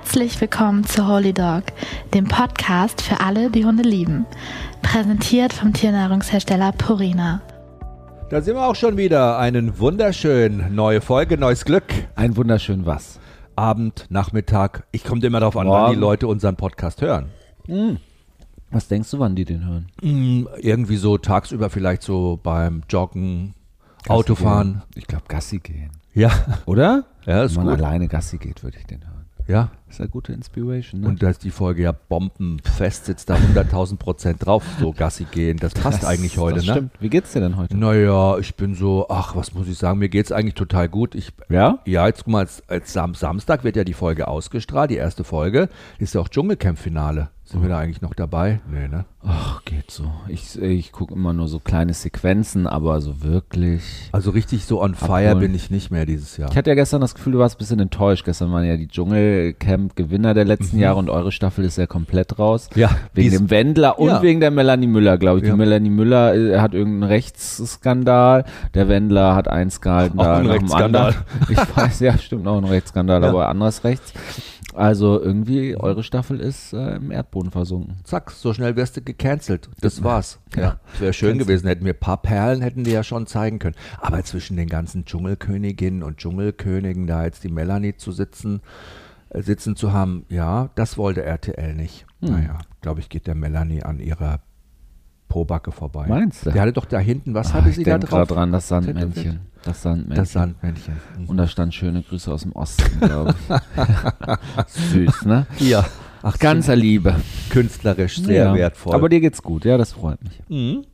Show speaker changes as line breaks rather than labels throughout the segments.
Herzlich willkommen zu Holy Dog, dem Podcast für alle, die Hunde lieben. Präsentiert vom Tiernahrungshersteller Purina.
Da sind wir auch schon wieder. Einen wunderschönen neue Folge, neues Glück.
Ein wunderschön was.
Abend, Nachmittag. Ich komme immer darauf an, wann
Morgen.
die Leute unseren Podcast hören.
Was denkst du, wann die den hören?
Hm, irgendwie so tagsüber vielleicht so beim Joggen, Autofahren.
Ich glaube, Gassi gehen.
Ja,
Oder?
Ja, ist
Wenn man
gut.
alleine Gassi geht, würde ich den hören.
Ja.
Das ist eine gute Inspiration. Ne?
Und da ist die Folge ja bombenfest, sitzt da 100.000 Prozent drauf, so Gassi gehen. Das passt
Das-
eigentlich heute,
das
ne?
Stimmt. Wie geht's dir denn heute?
Naja, ich bin so, ach, was muss ich sagen, mir geht's eigentlich total gut. Ich,
Ja?
ja, jetzt guck mal, als, als Sam Samstag wird ja die Folge ausgestrahlt, die erste Folge. Ist ja auch Dschungelcamp-Finale. Sind wir da eigentlich noch dabei? Nee, ne?
Ach, geht so. Ich, ich gucke immer nur so kleine Sequenzen, aber so wirklich.
Also richtig so on fire
Abholen.
bin ich nicht mehr dieses Jahr.
Ich hatte ja gestern das Gefühl, du warst ein bisschen enttäuscht. Gestern waren ja die Dschungelcamp-Gewinner der letzten Jahre und eure Staffel ist ja komplett raus.
Mhm. Ja,
Wegen dem Wendler und
Ja.
wegen der Melanie Müller, glaube ich.
Ja.
Die Melanie Müller äh, hat irgendeinen Rechtsskandal. Der Wendler hat eins gehalten.
Auch
da
ein Rechtsskandal.
Ich weiß, ja, stimmt, auch ein Rechtsskandal,
Ja.
aber anderes Rechts. Also irgendwie, eure Staffel ist äh, im Erdboden versunken.
Zack, so schnell wirst du gecancelt. Das war's.
Ja.
Wäre schön
Cancel.
gewesen, hätten wir ein paar Perlen, hätten die ja schon zeigen können. Aber zwischen den ganzen Dschungelköniginnen und Dschungelkönigen da jetzt die Melanie zu sitzen, äh, sitzen zu haben, ja, das wollte RTL nicht.
Hm.
Naja, glaube ich, geht der Melanie an ihrer Pobacke vorbei.
Meinst du?
Die hatte doch da hinten, was
Ah,
hatte
ich
sie da drauf?
dran, das? Sandmännchen. Das Sandmännchen.
Das Sandmännchen. Mhm.
Und da stand schöne Grüße aus dem Osten, glaube ich. Süß, ne?
ja, ach,
Ganzer Liebe.
künstlerisch sehr
Ja.
wertvoll.
Aber dir geht's gut, ja, das freut mich.
Mhm.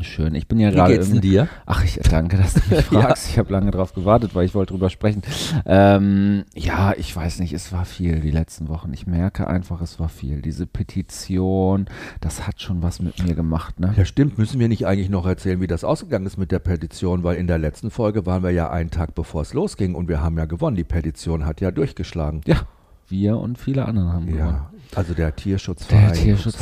Schön. Ich bin ja
Wie
gerade.
geht's denn dir?
Ach, ich danke, dass du mich
Ja.
fragst. Ich habe lange drauf gewartet, weil ich wollte drüber sprechen. Ähm, ja, ich weiß nicht, es war viel die letzten Wochen. Ich merke einfach, es war viel. Diese Petition, das hat schon was mit mir gemacht, ne?
Ja, stimmt. Müssen wir nicht eigentlich noch erzählen, wie das ausgegangen ist mit der Petition? Weil in der letzten Folge waren wir ja einen Tag bevor es losging und wir haben ja gewonnen. Die Petition hat ja durchgeschlagen.
Ja, wir und viele andere haben gewonnen.
Also der Tierschutzverein.
Der Tierschutz,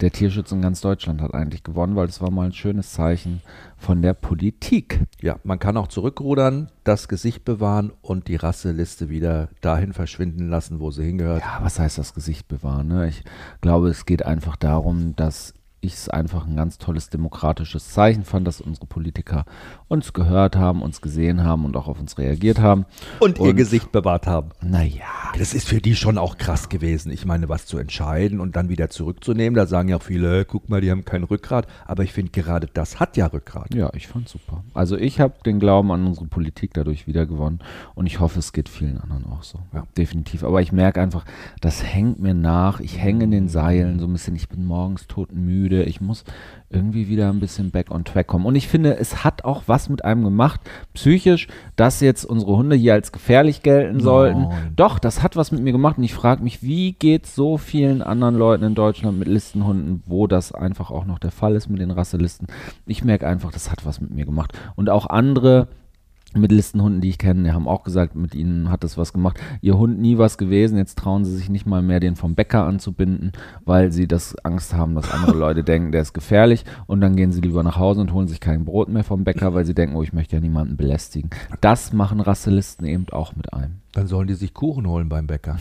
der Tierschutz in ganz Deutschland hat eigentlich gewonnen, weil es war mal ein schönes Zeichen von der Politik.
Ja, man kann auch zurückrudern, das Gesicht bewahren und die Rasseliste wieder dahin verschwinden lassen, wo sie hingehört.
Ja, was heißt das Gesicht bewahren? Ne? Ich glaube, es geht einfach darum, dass ich es einfach ein ganz tolles demokratisches Zeichen fand, dass unsere Politiker uns gehört haben, uns gesehen haben und auch auf uns reagiert haben.
Und ihr
Und-
Gesicht bewahrt haben.
Naja,
Das ist für die schon auch krass gewesen. Ich meine, was zu entscheiden und dann wieder zurückzunehmen, da sagen ja auch viele, "Äh, guck mal, die haben kein Rückgrat. Aber ich finde, gerade das hat ja Rückgrat.
ja, ich fand super. Also ich habe den Glauben an unsere Politik dadurch wiedergewonnen und ich hoffe, es geht vielen anderen auch so.
Ja.
Definitiv. Aber ich merke einfach, das hängt mir nach. Ich hänge in den Seilen so ein bisschen. Ich bin morgens totenmüde. Ich muss irgendwie wieder ein bisschen back on track kommen. Und ich finde, es hat auch was mit einem gemacht, psychisch, dass jetzt unsere Hunde hier als gefährlich gelten sollten.
Nein.
Doch, das hat was mit mir gemacht. Und ich frage mich, wie geht so vielen anderen Leuten in Deutschland mit Listenhunden, wo das einfach auch noch der Fall ist mit den Rasselisten. Ich merke einfach, das hat was mit mir gemacht. Und auch andere mit Listenhunden, die ich kenne, die haben auch gesagt, mit ihnen hat das was gemacht. Ihr Hund nie was gewesen, jetzt trauen sie sich nicht mal mehr, den vom Bäcker anzubinden, weil sie das Angst haben, dass andere Leute denken, der ist gefährlich und dann gehen sie lieber nach Hause und holen sich kein Brot mehr vom Bäcker, weil sie denken, oh, ich möchte ja niemanden belästigen. Das machen Rasselisten eben auch mit einem.
Dann sollen die sich Kuchen holen beim Bäcker.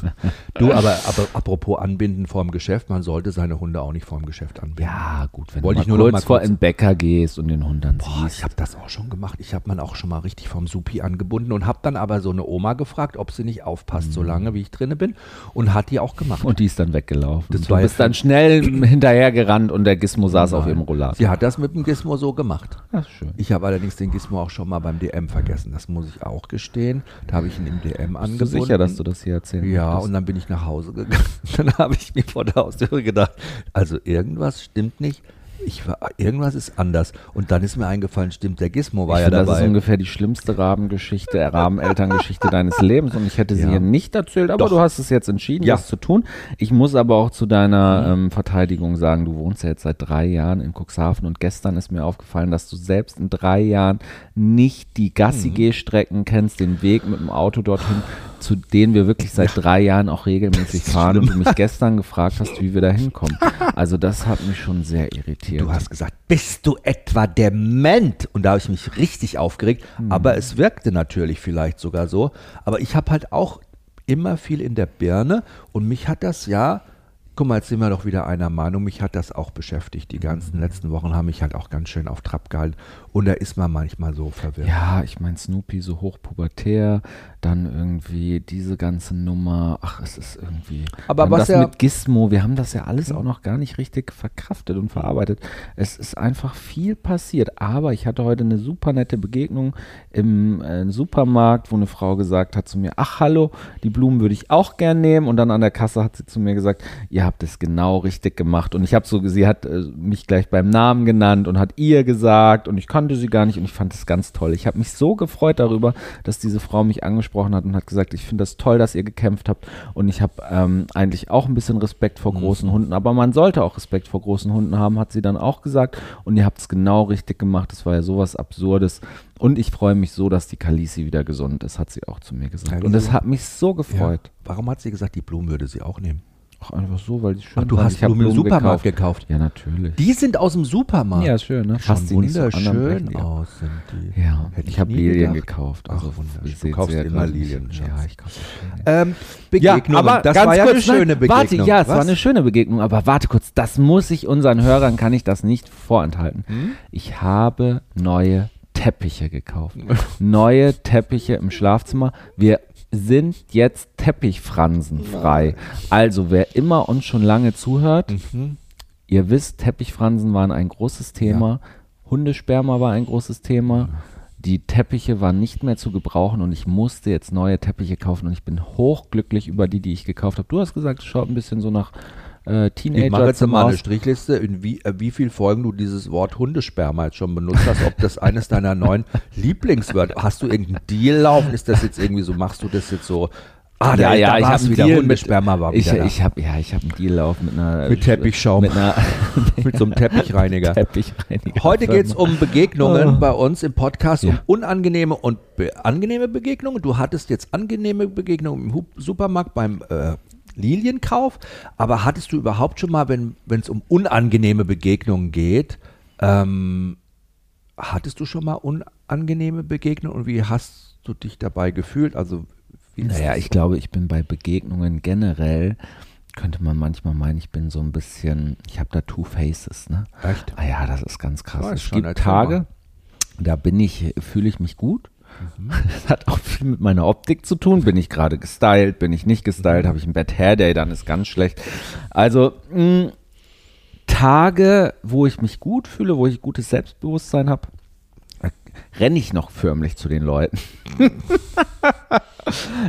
du, aber, aber apropos Anbinden vorm Geschäft, man sollte seine Hunde auch nicht vorm Geschäft anbinden.
Ja, gut, wenn
Wollte ich
du
nur
mal
noch
kurz
mal
vor
kurz-
den Bäcker gehst und den Hund dann
Boah,
siehst.
ich habe das auch schon gemacht. Ich habe man auch schon mal richtig vom Supi angebunden und habe dann aber so eine Oma gefragt, ob sie nicht aufpasst, so lange wie ich drinne bin. Und hat die auch gemacht.
Und die ist dann weggelaufen.
Das
du bist dann schnell hinterher gerannt und der Gizmo saß auf ihrem Rollator.
Sie hat das mit dem Gizmo so gemacht.
Das ist schön.
Ich habe allerdings den Gizmo auch schon mal beim DM vergessen. Das muss ich auch gestehen. Da habe ich ihn im DM
Bist du
angebunden.
sicher, dass du das hier erzählen
Ja,
möchtest?
und dann bin ich nach Hause gegangen. Dann habe ich mir vor der Haustüre gedacht, also irgendwas stimmt nicht. Ich war, irgendwas ist anders. Und dann ist mir eingefallen, stimmt, der Gizmo war
ich
ja
finde, das
dabei.
ist ungefähr die schlimmste Rabengeschichte, äh, Rabenelterngeschichte deines Lebens und ich hätte sie
Ja.
hier nicht erzählt, aber
Doch.
du hast es jetzt entschieden,
Ja. Mhm.
das zu tun. Ich muss aber auch zu deiner ähm, Verteidigung sagen, du wohnst ja jetzt seit drei Jahren in Cuxhaven und gestern ist mir aufgefallen, dass du selbst in drei Jahren nicht die
Mhm.
Gassi-Geh-Strecken kennst, den Weg mit dem Auto dorthin, zu denen wir wirklich seit drei Jahren auch regelmäßig fahren und du mich gestern gefragt hast, wie wir da hinkommen. Also das hat mich schon sehr irritiert.
Du hast gesagt, bist du etwa dement? Und da habe ich mich richtig aufgeregt.
Hm.
Aber es wirkte natürlich vielleicht sogar so. Aber ich habe halt auch immer viel in der Birne und mich hat das ja Guck mal, jetzt sind wir doch wieder einer Meinung. Mich hat das auch beschäftigt. Die ganzen letzten Wochen haben mich halt auch ganz schön auf Trab gehalten. Und da ist man manchmal so verwirrt.
Ja, ich meine, Snoopy so hochpubertär, dann irgendwie diese ganze Nummer. Ach, es ist irgendwie.
Aber was
das
ja-
mit Gizmo, wir haben das ja alles auch noch gar nicht richtig verkraftet und verarbeitet. Es ist einfach viel passiert. Aber ich hatte heute eine super nette Begegnung im äh, Supermarkt, wo eine Frau gesagt hat zu mir: Ach, hallo, die Blumen würde ich auch gern nehmen. Und dann an der Kasse hat sie zu mir gesagt: Ihr habt es genau richtig gemacht. Und ich habe so, sie hat äh, mich gleich beim Namen genannt und hat ihr gesagt und ich kannte sie gar nicht und ich fand es ganz toll. Ich habe mich so gefreut darüber, dass diese Frau mich angesprochen hat und hat gesagt, ich finde das toll, dass ihr gekämpft habt und ich habe ähm, eigentlich auch ein bisschen Respekt vor großen Hunden, aber man sollte auch Respekt vor großen Hunden haben, hat sie dann auch gesagt und ihr habt es genau richtig gemacht. Das war ja sowas Absurdes und ich freue mich so, dass die Kalisi wieder gesund ist, hat sie auch zu mir gesagt.
Ja,
und das
diese-
hat mich so gefreut.
Ja. Warum hat sie gesagt, die Blumen würde sie auch nehmen?
Auch einfach so, weil die schön
Ach, du
waren.
hast
Ich
Blumen im Supermarkt gekauft.
Ja, natürlich.
Die sind aus dem Supermarkt.
ja, ist schön, ne?
Schon
so dann brechen
wunderschön
ab.
aus sind die.
Ja,
Hätte
ich
ich
habe Lilien
gedacht.
gekauft.
Ach,
Also,
wunderschön.
ihr
Du kaufst
ja,
immer. Lilien, Schatz.
Ja, ich kaufe Lilien.
Ähm, Begegnungen, das
ganz
war ja
kurz,
eine schöne Begegnung.
Warte, ja, es
Was?
war eine schöne Begegnung, aber warte kurz, das muss ich unseren Hörern, kann ich das nicht vorenthalten.
Hm?
Ich habe neue Teppiche gekauft. neue Teppiche im Schlafzimmer. Wir sind jetzt teppichfransenfrei. Also, wer immer uns schon lange zuhört,
Mhm.
ihr wisst, Teppichfransen waren ein großes Thema. Hundesperma war ein großes Thema. Die Teppiche waren nicht mehr zu gebrauchen und ich musste jetzt neue Teppiche kaufen und ich bin hochglücklich über die, die ich gekauft habe. Du hast gesagt, es schaut ein bisschen so nach äh,
Ich mache jetzt
Teenager
mal eine. Strichliste, in wie, äh, wie viel Folgen du dieses Wort Hundesperma jetzt schon benutzt hast, ob das eines deiner neuen Lieblingswörter. Hast du irgendeinen Deal laufen? Ist das jetzt irgendwie so, machst du das jetzt so? Ah,
ja, ja, ich habe
wieder
Deal mit,
Hundesperma war
ich,
wieder
ich habe ja, ich habe einen Deal laufen mit einer
Mit Teppichschaum.
mit einer
mit so einem Teppichreiniger.
Teppichreiniger.
Heute geht es um Begegnungen
Oh.
bei uns im Podcast, um
Ja.
unangenehme und be angenehme Begegnungen. Du hattest jetzt angenehme Begegnungen im Supermarkt beim äh, Lilienkauf, aber hattest du überhaupt schon mal, wenn es um unangenehme Begegnungen geht, ähm, hattest du schon mal unangenehme Begegnungen und wie hast du dich dabei gefühlt? Also wie
Naja, ich glaube, ich bin bei Begegnungen generell, könnte man manchmal meinen, ich bin so ein bisschen, ich habe da Two Faces, ne?
Echt?
Ah ja, das ist ganz krass.
Ist
es gibt Tage, da bin ich, fühle ich mich gut. Das hat auch viel mit meiner Optik zu tun. Bin ich gerade gestylt, bin ich nicht gestylt, habe ich ein Bad Hair Day, dann ist ganz schlecht. Also mh, Tage, wo ich mich gut fühle, wo ich gutes Selbstbewusstsein habe, renne ich noch förmlich zu den Leuten.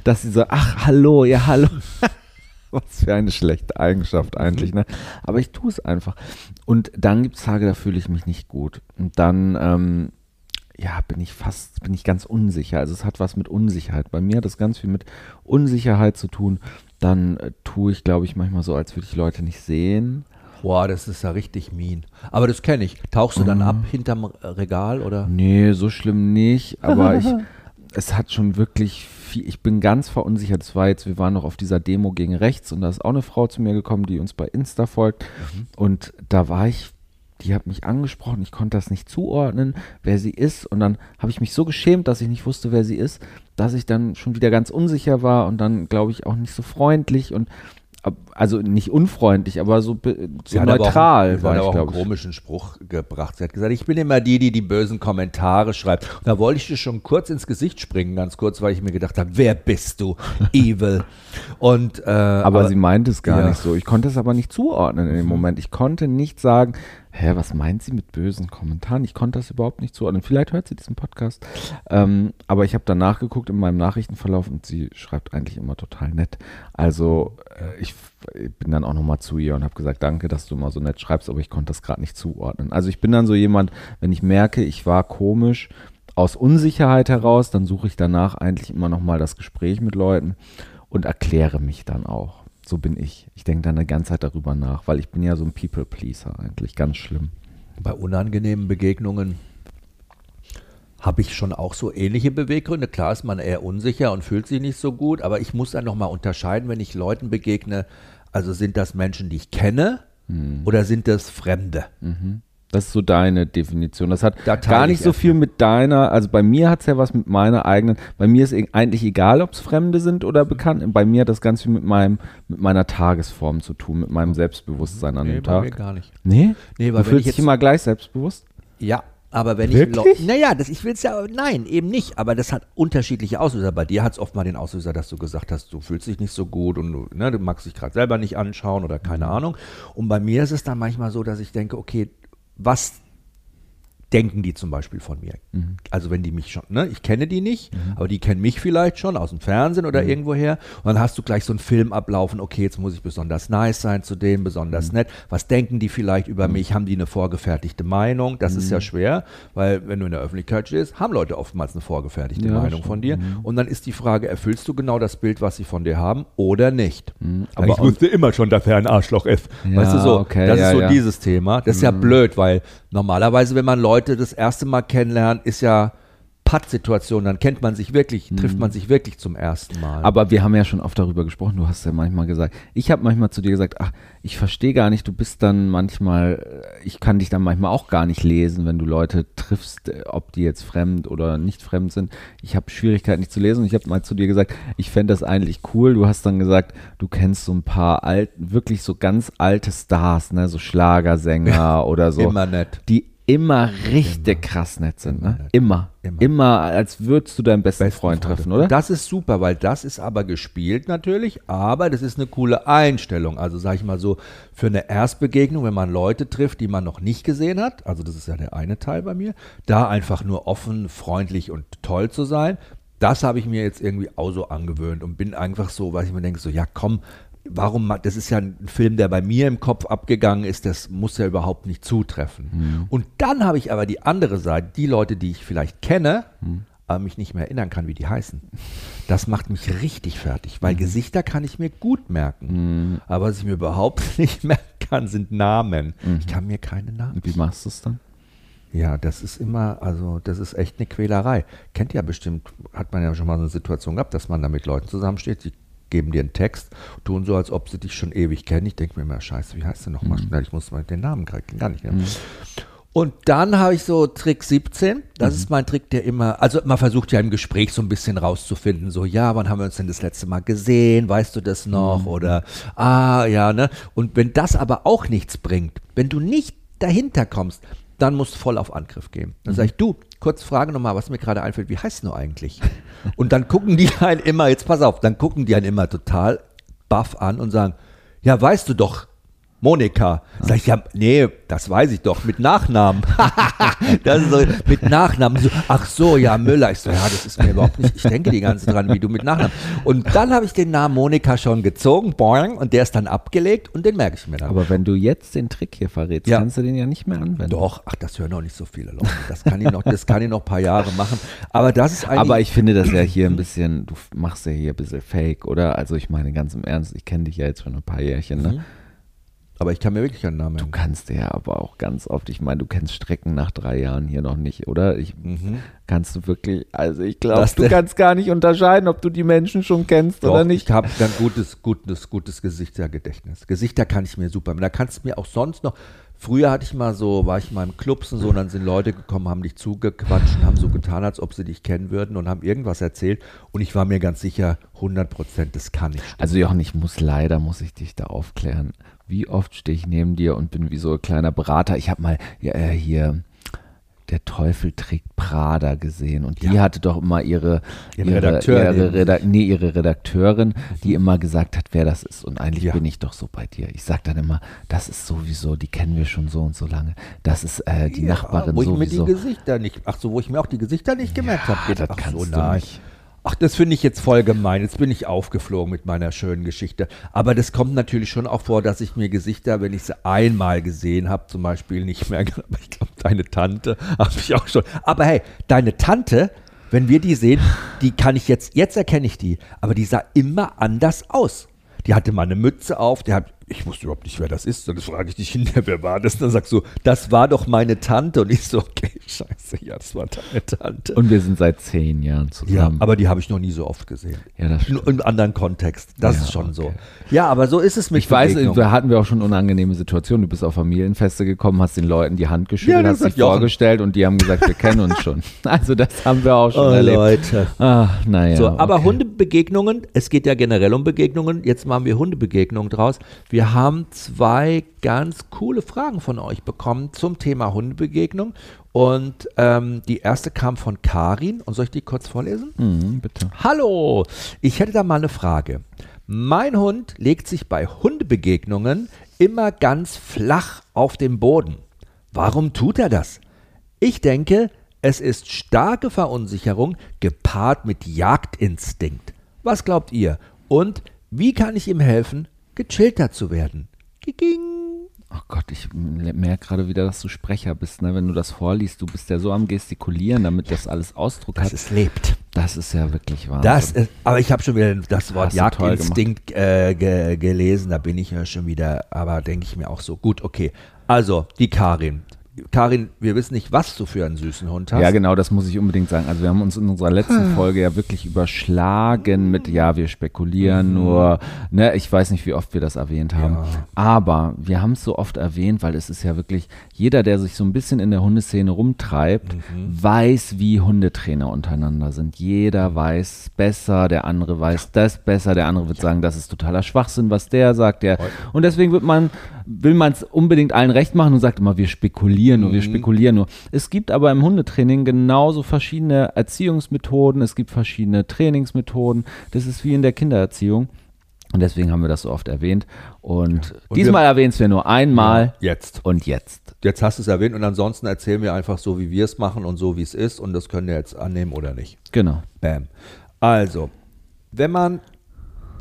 Dass sie so, ach, hallo, ja, hallo. Was für eine schlechte Eigenschaft eigentlich, ne? Aber ich tue es einfach. Und dann gibt es Tage, da fühle ich mich nicht gut. Und dann, ähm, ja, bin ich fast, bin ich ganz unsicher. Also es hat was mit Unsicherheit. Bei mir hat es ganz viel mit Unsicherheit zu tun. Dann äh, tue ich, glaube ich, manchmal so, als würde ich Leute nicht sehen.
Boah, das ist ja richtig mean. Aber das kenne ich. Tauchst du dann
Mhm.
ab hinterm Regal oder?
Nee, so schlimm nicht, aber ich, es hat schon wirklich viel, ich bin ganz verunsichert. Es war jetzt, wir waren noch auf dieser Demo gegen rechts und da ist auch eine Frau zu mir gekommen, die uns bei Insta folgt und da war ich, die hat mich angesprochen, ich konnte das nicht zuordnen, wer sie ist und dann habe ich mich so geschämt, dass ich nicht wusste, wer sie ist, dass ich dann schon wieder ganz unsicher war und dann glaube ich auch nicht so freundlich und also nicht unfreundlich, aber so, so
Sie aber
neutral
auch, sie
war
hat
ich,
aber einen
glaube ich.
komischen Spruch gebracht. Sie hat gesagt, ich bin immer die, die die bösen Kommentare schreibt. Und da wollte ich dir schon kurz ins Gesicht springen, ganz kurz, weil ich mir gedacht habe, wer bist du? Evil. Und, äh,
Aber, sie meint es gar
ja.
nicht so. Ich konnte es aber nicht zuordnen in dem Moment. Ich konnte nicht sagen, hä, was meint sie mit bösen Kommentaren? Ich konnte das überhaupt nicht zuordnen. Vielleicht hört sie diesen Podcast. Ähm, aber ich habe dann nachgeguckt in meinem Nachrichtenverlauf und sie schreibt eigentlich immer total nett. Also äh, ich, ich bin dann auch nochmal zu ihr und habe gesagt, danke, dass du immer so nett schreibst, aber ich konnte das gerade nicht zuordnen. Also ich bin dann so jemand, wenn ich merke, ich war komisch, aus Unsicherheit heraus, dann suche ich danach eigentlich immer nochmal das Gespräch mit Leuten und erkläre mich dann auch. So bin ich. Ich denke dann eine ganze Zeit darüber nach, weil ich bin ja so ein People-Pleaser eigentlich, ganz schlimm.
bei unangenehmen Begegnungen habe ich schon auch so ähnliche Beweggründe. Klar ist man eher unsicher und fühlt sich nicht so gut, aber ich muss dann nochmal unterscheiden, wenn ich Leuten begegne, also sind das Menschen, die ich kenne oder sind das Fremde?
Das ist so deine Definition. Das hat
Da
gar
ich
nicht so viel mit deiner, also bei mir hat es ja was mit meiner eigenen, bei mir ist e- eigentlich egal, ob es Fremde sind oder Bekannte, bei mir hat das ganz viel mit meinem, mit meiner Tagesform zu tun, mit meinem Selbstbewusstsein an
Nee,
dem
bei mir
Tag.
gar nicht.
Nee?
Nee,
Du
weil ich
fühlst dich immer gleich selbstbewusst?
Ja, aber wenn
Wirklich?
ich. Naja, das, ich will es ja. Nein, eben nicht. Aber das hat unterschiedliche Auslöser. Bei dir hat es oft mal den Auslöser, dass du gesagt hast, du fühlst dich nicht so gut und du, ne, du magst dich gerade selber nicht anschauen oder keine
Mhm.
Ahnung. Und bei mir ist es dann manchmal so, dass ich denke, okay, was denken die zum Beispiel von mir?
Mhm.
Also wenn die mich schon, ne, ich kenne die nicht, aber die kennen mich vielleicht schon aus dem Fernsehen
Mhm.
oder irgendwoher. Und dann hast du gleich so einen Film ablaufen, okay, jetzt muss ich besonders nice sein zu denen, besonders
Mhm.
nett. Was denken die vielleicht über mich? Haben die eine vorgefertigte Meinung? Das ist ja
Mhm.
schwer, weil wenn du in der Öffentlichkeit stehst, haben Leute oftmals eine vorgefertigte
Ja,
Meinung von dir.
Mhm.
Und dann ist die Frage, erfüllst du genau das Bild, was sie von dir haben oder nicht?
Aber
ich wusste immer schon, dass er ein Arschloch ist.
Ja,
weißt du so,
okay,
das
ja,
ist so dieses Thema. Das ist ja blöd, weil normalerweise, wenn man Leute das erste Mal kennenlernt, ist ja Pattsituation, dann kennt man sich wirklich, trifft man sich wirklich zum ersten Mal.
Aber wir haben ja schon oft darüber gesprochen. Du hast ja manchmal gesagt, ich habe manchmal zu dir gesagt, ach, ich verstehe gar nicht, du bist dann manchmal, äh, ich kann dich dann manchmal auch gar nicht lesen, wenn du Leute triffst, äh, ob die jetzt fremd oder nicht fremd sind. Ich habe Schwierigkeiten, nicht zu lesen. Und ich habe mal zu dir gesagt, ich fände das eigentlich cool. Du hast dann gesagt, du kennst so ein paar alt, wirklich so ganz alte Stars, ne, so Schlagersänger oder so
Immer nett.
die immer richtig krass nett sind, ne? Immer.
Immer.
Immer. als würdest du deinen besten,
Besten
Freund
Freunde.
treffen, oder?
Das ist super, weil das ist aber gespielt natürlich, aber das ist eine coole Einstellung. Also sage ich mal so, für eine Erstbegegnung, wenn man Leute trifft, die man noch nicht gesehen hat, also das ist ja der eine Teil bei mir, da einfach nur offen, freundlich und toll zu sein, das habe ich mir jetzt irgendwie auch so angewöhnt und bin einfach so, weil ich mir denke, so ja komm, warum, das ist ja ein Film, der bei mir im Kopf abgegangen ist, das muss ja überhaupt nicht zutreffen. Und dann habe ich aber die andere Seite, die Leute, die ich vielleicht kenne, aber mich nicht mehr erinnern kann, wie die heißen. Das macht mich richtig fertig, weil Gesichter kann ich mir gut merken. Aber was ich mir überhaupt nicht merken kann, sind Namen. Ich kann mir keine Namen.
Und wie machst du es dann?
Ja, das ist immer, also das ist echt eine Quälerei. Kennt ja bestimmt, hat man ja schon mal so eine Situation gehabt, dass man da mit Leuten zusammensteht, die geben dir einen Text, tun so, als ob sie dich schon ewig kennen. Ich denke mir immer, scheiße, wie heißt du nochmal? schnell? Ich muss mal den Namen kriegen, gar nicht mehr. Und dann habe ich so Trick 17. Das ist mein Trick, der immer, also man versucht ja im Gespräch so ein bisschen rauszufinden, so, ja, wann haben wir uns denn das letzte Mal gesehen? Weißt du das noch? Oder, ah, ja, ne? Und wenn das aber auch nichts bringt, wenn du nicht dahinter kommst, dann musst du voll auf Angriff gehen. Dann sage ich, du, kurz Frage nochmal, was mir gerade einfällt, wie heißt du eigentlich? Und dann gucken die einen immer, jetzt pass auf, dann gucken die einen immer total baff an und sagen, ja, weißt du doch, Monika. Sag ich, ja, nee, das weiß ich doch, mit Nachnamen. das ist so, mit Nachnamen. So, ach so, ja, Müller. Ich so, ja, das ist mir überhaupt nicht, ich denke die ganze dran, wie du mit Nachnamen. Und dann habe ich den Namen Monika schon gezogen, boing, und der ist dann abgelegt und den merke ich mir dann.
Aber wenn du jetzt den Trick hier verrätst,
Ja.
kannst du den ja nicht mehr anwenden.
Doch, ach, das hören noch nicht so viele Leute. Das kann ich noch, das kann ich noch ein paar Jahre machen. Aber das ist eigentlich.
Aber ich finde das ja hier ein bisschen, du machst ja hier ein bisschen fake, oder? Also ich meine ganz im Ernst, ich kenne dich ja jetzt schon ein paar Jährchen, ne?
Aber ich kann mir wirklich keinen Namen
Du kannst ja aber auch ganz oft, ich meine, du kennst Strecken nach drei Jahren hier noch nicht, oder? Ich, Kannst du wirklich, also ich glaube, du kannst gar nicht unterscheiden, ob du die Menschen schon kennst oder
Doch,
nicht.
Ich habe dann gutes, gutes, gutes Gesichtergedächtnis. Gesichter kann ich mir super. Da kannst du mir auch sonst noch. Früher hatte ich mal so, war ich mal im Clubs und so, und dann sind Leute gekommen, haben dich zugequatscht und haben so getan, als ob sie dich kennen würden und haben irgendwas erzählt. Und ich war mir ganz sicher, 100 Prozent, das kann stimmen.
Also Jochen, ich muss leider, muss ich dich da aufklären. Wie oft stehe ich neben dir und bin wie so ein kleiner Berater. Ich habe mal ja, äh, hier der Teufel trägt Prada gesehen und die
Ja.
hatte doch immer ihre
Ihre
ihre,
Redakteurin.
ihre, Reda nee, ihre Redakteurin, die immer gesagt hat, wer das ist. Und eigentlich
Ja.
bin ich doch so bei dir. Ich sage dann immer, das ist sowieso, die kennen wir schon so und so lange. Das ist äh, die
Ja,
Nachbarin
wo ich mir
sowieso.
die Gesichter nicht, ach so, wo ich mir auch die Gesichter nicht gemerkt habe.
das
ach
kannst
so,
du nicht.
Ach, das finde ich jetzt voll gemein. Jetzt bin ich aufgeflogen mit meiner schönen Geschichte. Aber das kommt natürlich schon auch vor, dass ich mir Gesichter, wenn ich sie einmal gesehen habe, zum Beispiel nicht mehr. Ich glaube, deine Tante habe ich auch schon. Aber hey, deine Tante, wenn wir die sehen, die kann ich jetzt, jetzt erkenne ich die. Aber die sah immer anders aus. Die hatte mal eine Mütze auf, die hat ich wusste überhaupt nicht, wer das ist. Dann frage ich dich hinterher, wer war das? Und dann sagst du, das war doch meine Tante. Und ich so, okay, scheiße, ja, das war deine Tante.
Und wir sind seit zehn Jahren
ja,
zusammen.
aber die habe ich noch nie so oft gesehen.
Ja, das
In,
stimmt.
in einem anderen Kontext. Das
Ja,
ist schon so.
okay.
Ja, aber so ist es mit
Ich weiß,
Begegnungen.
da hatten wir auch schon unangenehme Situationen. Du bist auf Familienfeste gekommen, hast den Leuten die Hand geschüttelt,
Ja,
hast dich vorgestellt und die haben gesagt, wir kennen uns schon. Also das haben wir auch schon
Oh,
erlebt.
Leute.
Ach, naja.
So, aber
okay.
Hundebegegnungen, es geht ja generell um Begegnungen, jetzt machen wir Hundebegegnungen draus. Wir haben zwei ganz coole Fragen von euch bekommen zum Thema Hundebegegnung. Und ähm, die erste kam von Karin. Und soll ich die kurz vorlesen?
Mhm, bitte.
Hallo, ich hätte da mal eine Frage. Mein Hund legt sich bei Hundebegegnungen immer ganz flach auf den Boden. Warum tut er das? Ich denke, es ist starke Verunsicherung gepaart mit Jagdinstinkt. Was glaubt ihr? Und wie kann ich ihm helfen, gechillter zu werden? Giging.
Oh Gott, ich merke gerade wieder, dass du Sprecher bist, ne? Wenn du das vorliest, du bist ja so am Gestikulieren, damit das alles Ausdruck
Das
hat.
ist lebt.
Das ist ja wirklich wahr.
Das ist, aber ich habe schon wieder das Wort Jagdinstinkt äh, ge, gelesen, da bin ich ja schon wieder, aber denke ich mir auch so, gut, okay. Also, die Karin. Karin, wir wissen nicht, was du für einen süßen Hund hast.
Ja, genau, das muss ich unbedingt sagen. Also wir haben uns in unserer letzten Folge ja wirklich überschlagen mit, ja, wir spekulieren nur, ne, ich weiß nicht, wie oft wir das erwähnt haben,
Ja.
aber wir haben es so oft erwähnt, weil es ist ja wirklich, jeder, der sich so ein bisschen in der Hundeszene rumtreibt, weiß, wie Hundetrainer untereinander sind. Jeder weiß besser, der andere weiß das besser, der andere wird sagen, das ist totaler Schwachsinn, was der sagt, der, und deswegen wird man, will man es unbedingt allen recht machen und sagt immer, wir spekulieren nur, wir spekulieren nur. Es gibt aber im Hundetraining genauso verschiedene Erziehungsmethoden, es gibt verschiedene Trainingsmethoden. Das ist wie in der Kindererziehung. Und deswegen haben wir das so oft erwähnt. Und,
Und
diesmal erwähnen wir nur einmal
Jetzt.
und jetzt.
Jetzt hast du es erwähnt und ansonsten erzählen wir einfach so, wie wir es machen und so, wie es ist und das können wir jetzt annehmen oder nicht.
Genau.
Bam. Also, wenn man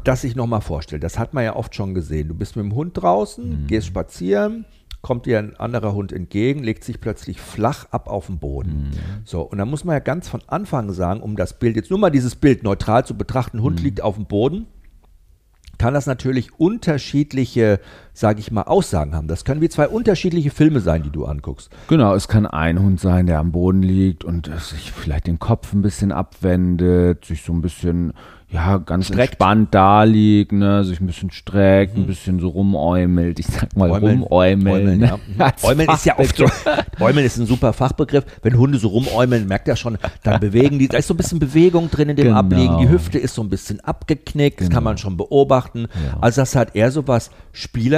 das sich nochmal vorstellt, das hat man ja oft schon gesehen. Du bist mit dem Hund draußen, gehst spazieren, kommt dir ein anderer Hund entgegen, legt sich plötzlich flach ab auf den Boden. So, und dann muss man ja ganz von Anfang sagen, um das Bild, jetzt nur mal dieses Bild neutral zu betrachten, Hund liegt auf dem Boden, kann das natürlich unterschiedliche, sage ich mal, Aussagen haben. Das können wie zwei unterschiedliche Filme sein, die du anguckst.
Genau, es kann ein Hund sein, der am Boden liegt und sich vielleicht den Kopf ein bisschen abwendet, sich so ein bisschen, ja, ganz
Streckt.
entspannt da liegt, ne, sich ein bisschen streckt, ein bisschen so rumäumelt. Ich sag mal
Äumeln.
rumäumeln.
Äumeln,
ne?
ja. Mhm. Äumeln ist ja oft so. Äumeln ist ein super Fachbegriff. Wenn Hunde so rumäumeln, merkt er schon, dann bewegen die. Da ist so ein bisschen Bewegung drin in dem
Genau.
Ablegen. Die Hüfte ist so ein bisschen abgeknickt. Das kann man schon beobachten. Also das hat eher so was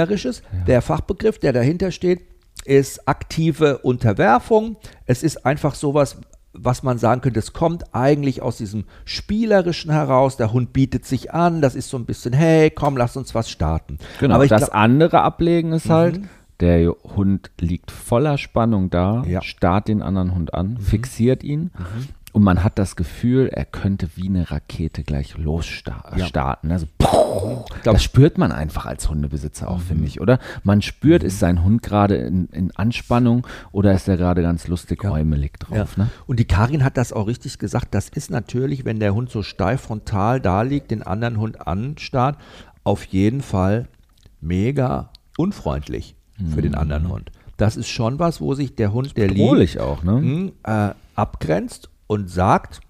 Spielerisches. Der Fachbegriff, der dahinter steht, ist aktive Unterwerfung. Es ist einfach sowas, was man sagen könnte, es kommt eigentlich aus diesem Spielerischen heraus. Der Hund bietet sich an. Das ist so ein bisschen, hey, komm, lass uns was starten.
Genau,
Aber
das
Mhm.
andere Ablegen ist halt, der Hund liegt voller Spannung da,
Ja. Mhm.
starrt den anderen Hund an, fixiert ihn und man hat das Gefühl, er könnte wie eine Rakete gleich losstarten.
Ja.
starten. Also, das spürt man einfach als Hundebesitzer auch,
Mhm.
finde ich, oder? Man spürt, ist sein Hund gerade in, in Anspannung oder ist er gerade ganz lustig äumelig drauf,
Ja.
ne?
Und die Karin hat das auch richtig gesagt. Das ist natürlich, wenn der Hund so steif frontal da liegt, den anderen Hund anstarrt, auf jeden Fall mega unfreundlich für den anderen Hund. Das ist schon was, wo sich der Hund, der liegt,
auch, ne?
mh, äh, abgrenzt und sagt,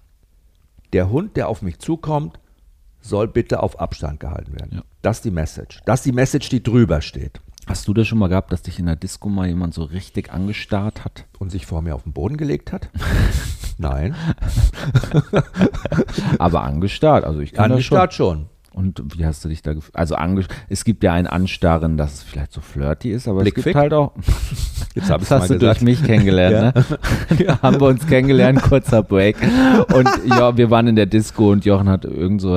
der Hund, der auf mich zukommt, soll bitte auf Abstand gehalten werden.
Ja.
Das ist die Message. Das ist die Message, die drüber steht
Hast du das schon mal gehabt, dass dich in der Disco mal jemand so richtig angestarrt hat?
und sich vor mir auf den Boden gelegt hat. Nein,
Aber angestarrt, also ich kann das schon.
angestarrt schon.
Und wie hast du dich da gefühlt? Also es gibt ja ein Anstarren, dass es vielleicht so flirty ist, aber
Blickfick?
es gibt halt auch.
Jetzt habe
Das hast du
gesagt.
durch mich kennengelernt, ne? Haben wir uns kennengelernt, kurzer Break. Und ja, wir waren in der Disco und Jochen hat irgend so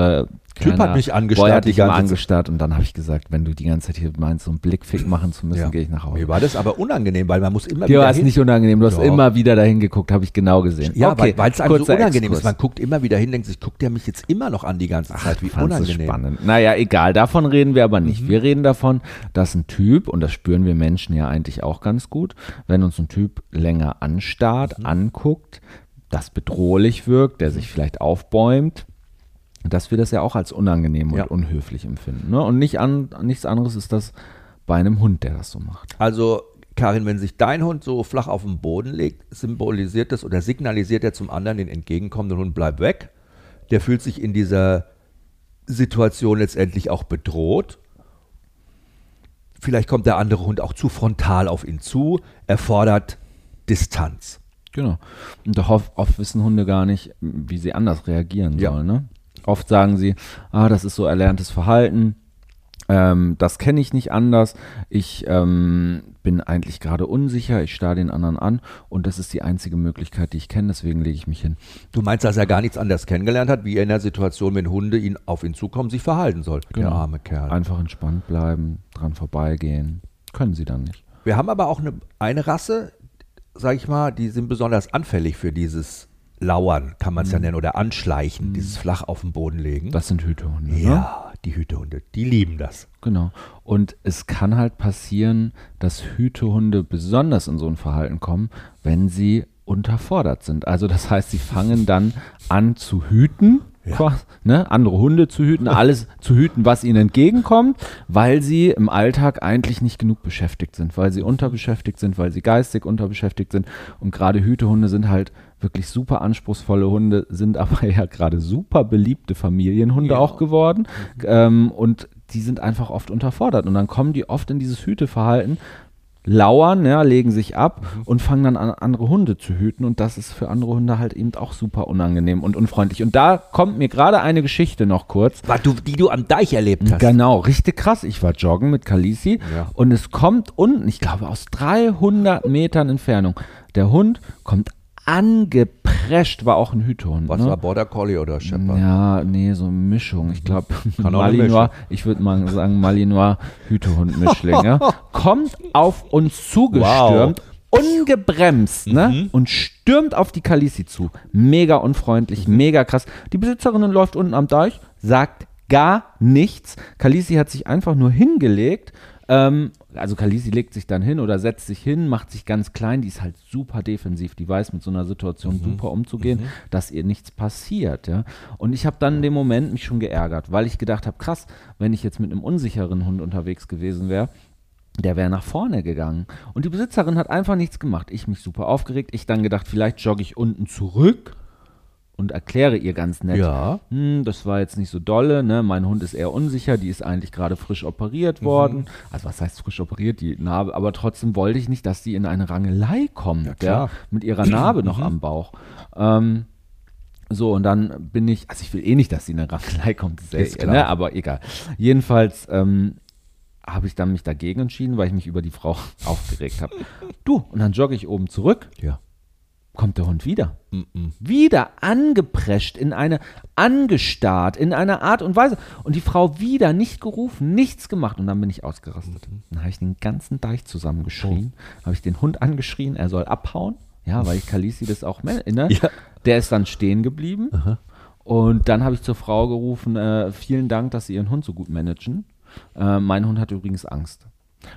ein
Typ hat mich angestarrt
Boy hat dich immer angestarrt und dann habe ich gesagt, wenn du die ganze Zeit hier meinst, so einen Blickfick machen zu müssen,
Ja.
gehe ich nach Hause.
Mir war das aber unangenehm, weil man muss immer
Dir
wieder
war es nicht unangenehm, du hast
Doch.
immer wieder dahin geguckt, habe ich genau gesehen.
ja, weil weil es einem so unangenehm
Exkurs.
ist. Man guckt immer wieder hin, denkt sich, guckt der mich jetzt immer noch an die ganze Zeit, wie
fandst es
unangenehm.
spannend. Naja, egal, davon reden wir aber
Mhm.
nicht. Wir reden davon, dass ein Typ, und das spüren wir Menschen ja eigentlich auch ganz gut, wenn uns ein Typ länger
Mhm.
anstarrt, anguckt, das bedrohlich wirkt, der sich vielleicht aufbäumt, dass wir das ja auch als unangenehm und
Ja.
unhöflich empfinden. Ne? Und nicht an, nichts anderes ist das bei einem Hund, der das so macht.
Also, Karin, wenn sich dein Hund so flach auf den Boden legt, symbolisiert das oder signalisiert er zum anderen, den entgegenkommenden Hund, bleib weg. Der fühlt sich in dieser Situation letztendlich auch bedroht. Vielleicht kommt der andere Hund auch zu frontal auf ihn zu, erfordert Distanz.
Genau. Und doch oft, oft wissen Hunde gar nicht, wie sie anders reagieren
Ja.
sollen. Ne? Oft sagen sie, ah, das ist so erlerntes Verhalten, ähm, das kenne ich nicht anders. Ich ähm, bin eigentlich gerade unsicher, ich starre den anderen an und das ist die einzige Möglichkeit, die ich kenne, deswegen lege ich mich hin.
Du meinst, dass er gar nichts anderes kennengelernt hat, wie er in der Situation, wenn Hunde ihn auf ihn zukommen, sich verhalten soll. Der
Genau.
arme Kerl.
Einfach entspannt bleiben, dran vorbeigehen. Können sie dann nicht.
Wir haben aber auch eine, eine Rasse, sag ich mal, die sind besonders anfällig für dieses Lauern, kann man es ja nennen, oder Anschleichen, dieses flach auf den Boden legen.
Das sind Hütehunde. Ne?
ja, die Hütehunde, die lieben das.
Genau. Und es kann halt passieren, dass Hütehunde besonders in so ein Verhalten kommen, wenn sie unterfordert sind. Also das heißt, sie fangen dann an zu hüten, quasi, ne? andere Hunde zu hüten, alles zu hüten, was ihnen entgegenkommt, weil sie im Alltag eigentlich nicht genug beschäftigt sind, weil sie unterbeschäftigt sind, weil sie geistig unterbeschäftigt sind. Und gerade Hütehunde sind halt wirklich super anspruchsvolle Hunde, sind aber ja gerade super beliebte Familienhunde auch geworden. Ähm, und die sind einfach oft unterfordert. Und dann kommen die oft in dieses Hüteverhalten, lauern, ja, legen sich ab und fangen dann an, andere Hunde zu hüten. Und das ist für andere Hunde halt eben auch super unangenehm und unfreundlich. Und da kommt mir gerade eine Geschichte noch kurz.
Was du, die du am Deich erlebt hast.
Genau, richtig krass. Ich war joggen mit Kalisi
Ja.
und es kommt unten, ich glaube aus 300 Metern Entfernung, der Hund kommt angeprescht, war auch ein Hütehund.
Was
ne?
war Border Collie oder Shepherd?
Ja, nee, so eine Mischung. Ich glaube, Malinois, ich würde mal sagen, Malinois Hütehund-Mischling, ja, kommt auf uns zugestürmt, ungebremst, ne, und stürmt auf die Kalisi zu. Mega unfreundlich, mega krass. Die Besitzerin läuft unten am Deich, sagt gar nichts. Kalisi hat sich einfach nur hingelegt. Ähm, also Kalisi legt sich dann hin oder setzt sich hin, macht sich ganz klein. Die ist halt super defensiv. Die weiß mit so einer Situation super umzugehen, dass ihr nichts passiert. Ja? Und ich habe dann in dem Moment mich schon geärgert, weil ich gedacht habe, krass, wenn ich jetzt mit einem unsicheren Hund unterwegs gewesen wäre, der wäre nach vorne gegangen. Und die Besitzerin hat einfach nichts gemacht. Ich mich super aufgeregt. Ich dann gedacht, vielleicht jogge ich unten zurück und erkläre ihr ganz nett.
Ja.
Hm, das war jetzt nicht so dolle, ne? Mein Hund ist eher unsicher, die ist eigentlich gerade frisch operiert worden. Also was heißt frisch operiert, die Narbe, aber trotzdem wollte ich nicht, dass sie in eine Rangelei kommt, ja,
klar.
mit ihrer Narbe noch am Bauch. Ähm, so, und dann bin ich, also ich will eh nicht, dass sie in eine Rangelei kommt, ist,
Ist
eh,
klar.
Ne? aber egal. Jedenfalls ähm, habe ich dann mich dagegen entschieden, weil ich mich über die Frau aufgeregt habe. Du, und dann jogge ich oben zurück,
Ja.
Kommt der Hund wieder
Mhm.
wieder angeprescht, in eine angestarrt, in einer Art und Weise. Und die Frau wieder nicht gerufen, nichts gemacht. Und dann bin ich ausgerastet. Dann habe ich den ganzen Deich zusammengeschrien, habe ich den Hund angeschrien, er soll abhauen. Ja, weil ich Kalisi das auch, ne?
Ja.
Der ist dann stehen geblieben. Und dann habe ich zur Frau gerufen, äh, vielen Dank, dass Sie Ihren Hund so gut managen. Äh, mein Hund hat übrigens Angst.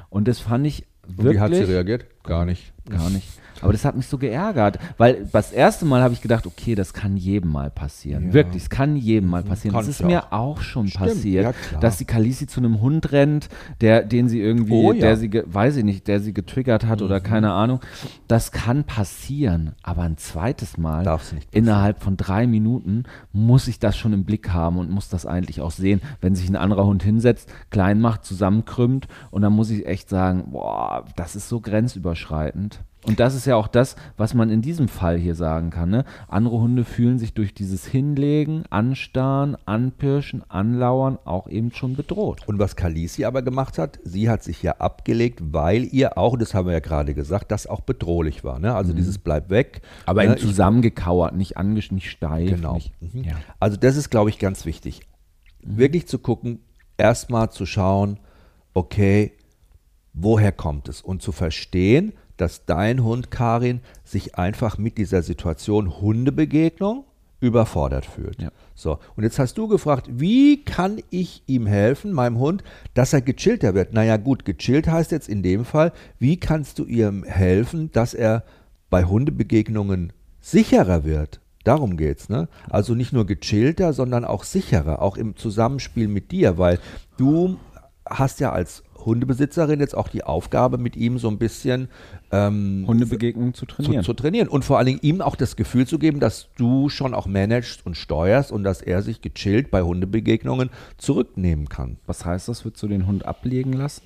Und das fand ich
Und
wirklich.
wie hat sie reagiert? Gar nicht.
Gar nicht. Aber das hat mich so geärgert, weil das erste Mal habe ich gedacht, okay, das kann jedem mal passieren.
Ja.
Wirklich, es kann jedem mal passieren.
Kann
das ist mir auch schon
Stimmt,
passiert,
ja,
dass die Kalisi zu einem Hund rennt, der, den sie irgendwie,
Oh, ja. Mhm.
der sie, weiß ich nicht, der sie getriggert hat oder keine Ahnung. Das kann passieren, aber ein zweites Mal innerhalb von drei Minuten muss ich das schon im Blick haben und muss das eigentlich auch sehen, wenn sich ein anderer Hund hinsetzt, klein macht, zusammenkrümmt und dann muss ich echt sagen, boah, das ist so grenzüberschreitend. Und das ist ja auch das, was man in diesem Fall hier sagen kann. Ne? Andere Hunde fühlen sich durch dieses Hinlegen, Anstarren, Anpirschen, Anlauern auch eben schon bedroht.
Und was Kalisi aber gemacht hat, sie hat sich ja abgelegt, weil ihr auch, das haben wir ja gerade gesagt, das auch bedrohlich war. Ne? Also dieses Bleib weg.
Aber
ne?
eben zusammengekauert, nicht angesch, nicht steif.
Genau.
Nicht,
Mhm.
ja.
Also das ist, glaube ich, ganz wichtig. Wirklich zu gucken, erstmal zu schauen, okay, woher kommt es? Und zu verstehen, dass dein Hund, Karin, sich einfach mit dieser Situation Hundebegegnung überfordert fühlt.
Ja.
So, und jetzt hast du gefragt, wie kann ich ihm helfen, meinem Hund, dass er gechillter wird? Naja, gut, gechillt heißt jetzt in dem Fall, wie kannst du ihm helfen, dass er bei Hundebegegnungen sicherer wird? Darum geht's, ne? Also nicht nur gechillter, sondern auch sicherer, auch im Zusammenspiel mit dir, weil du hast ja als Hundebesitzerin jetzt auch die Aufgabe, mit ihm so ein bisschen ähm,
Hundebegegnungen zu
zu,
trainieren.
zu trainieren und vor allen Dingen ihm auch das Gefühl zu geben, dass du schon auch managst und steuerst und dass er sich gechillt bei Hundebegegnungen zurücknehmen kann.
Was heißt das? Würdest du den Hund ablegen lassen?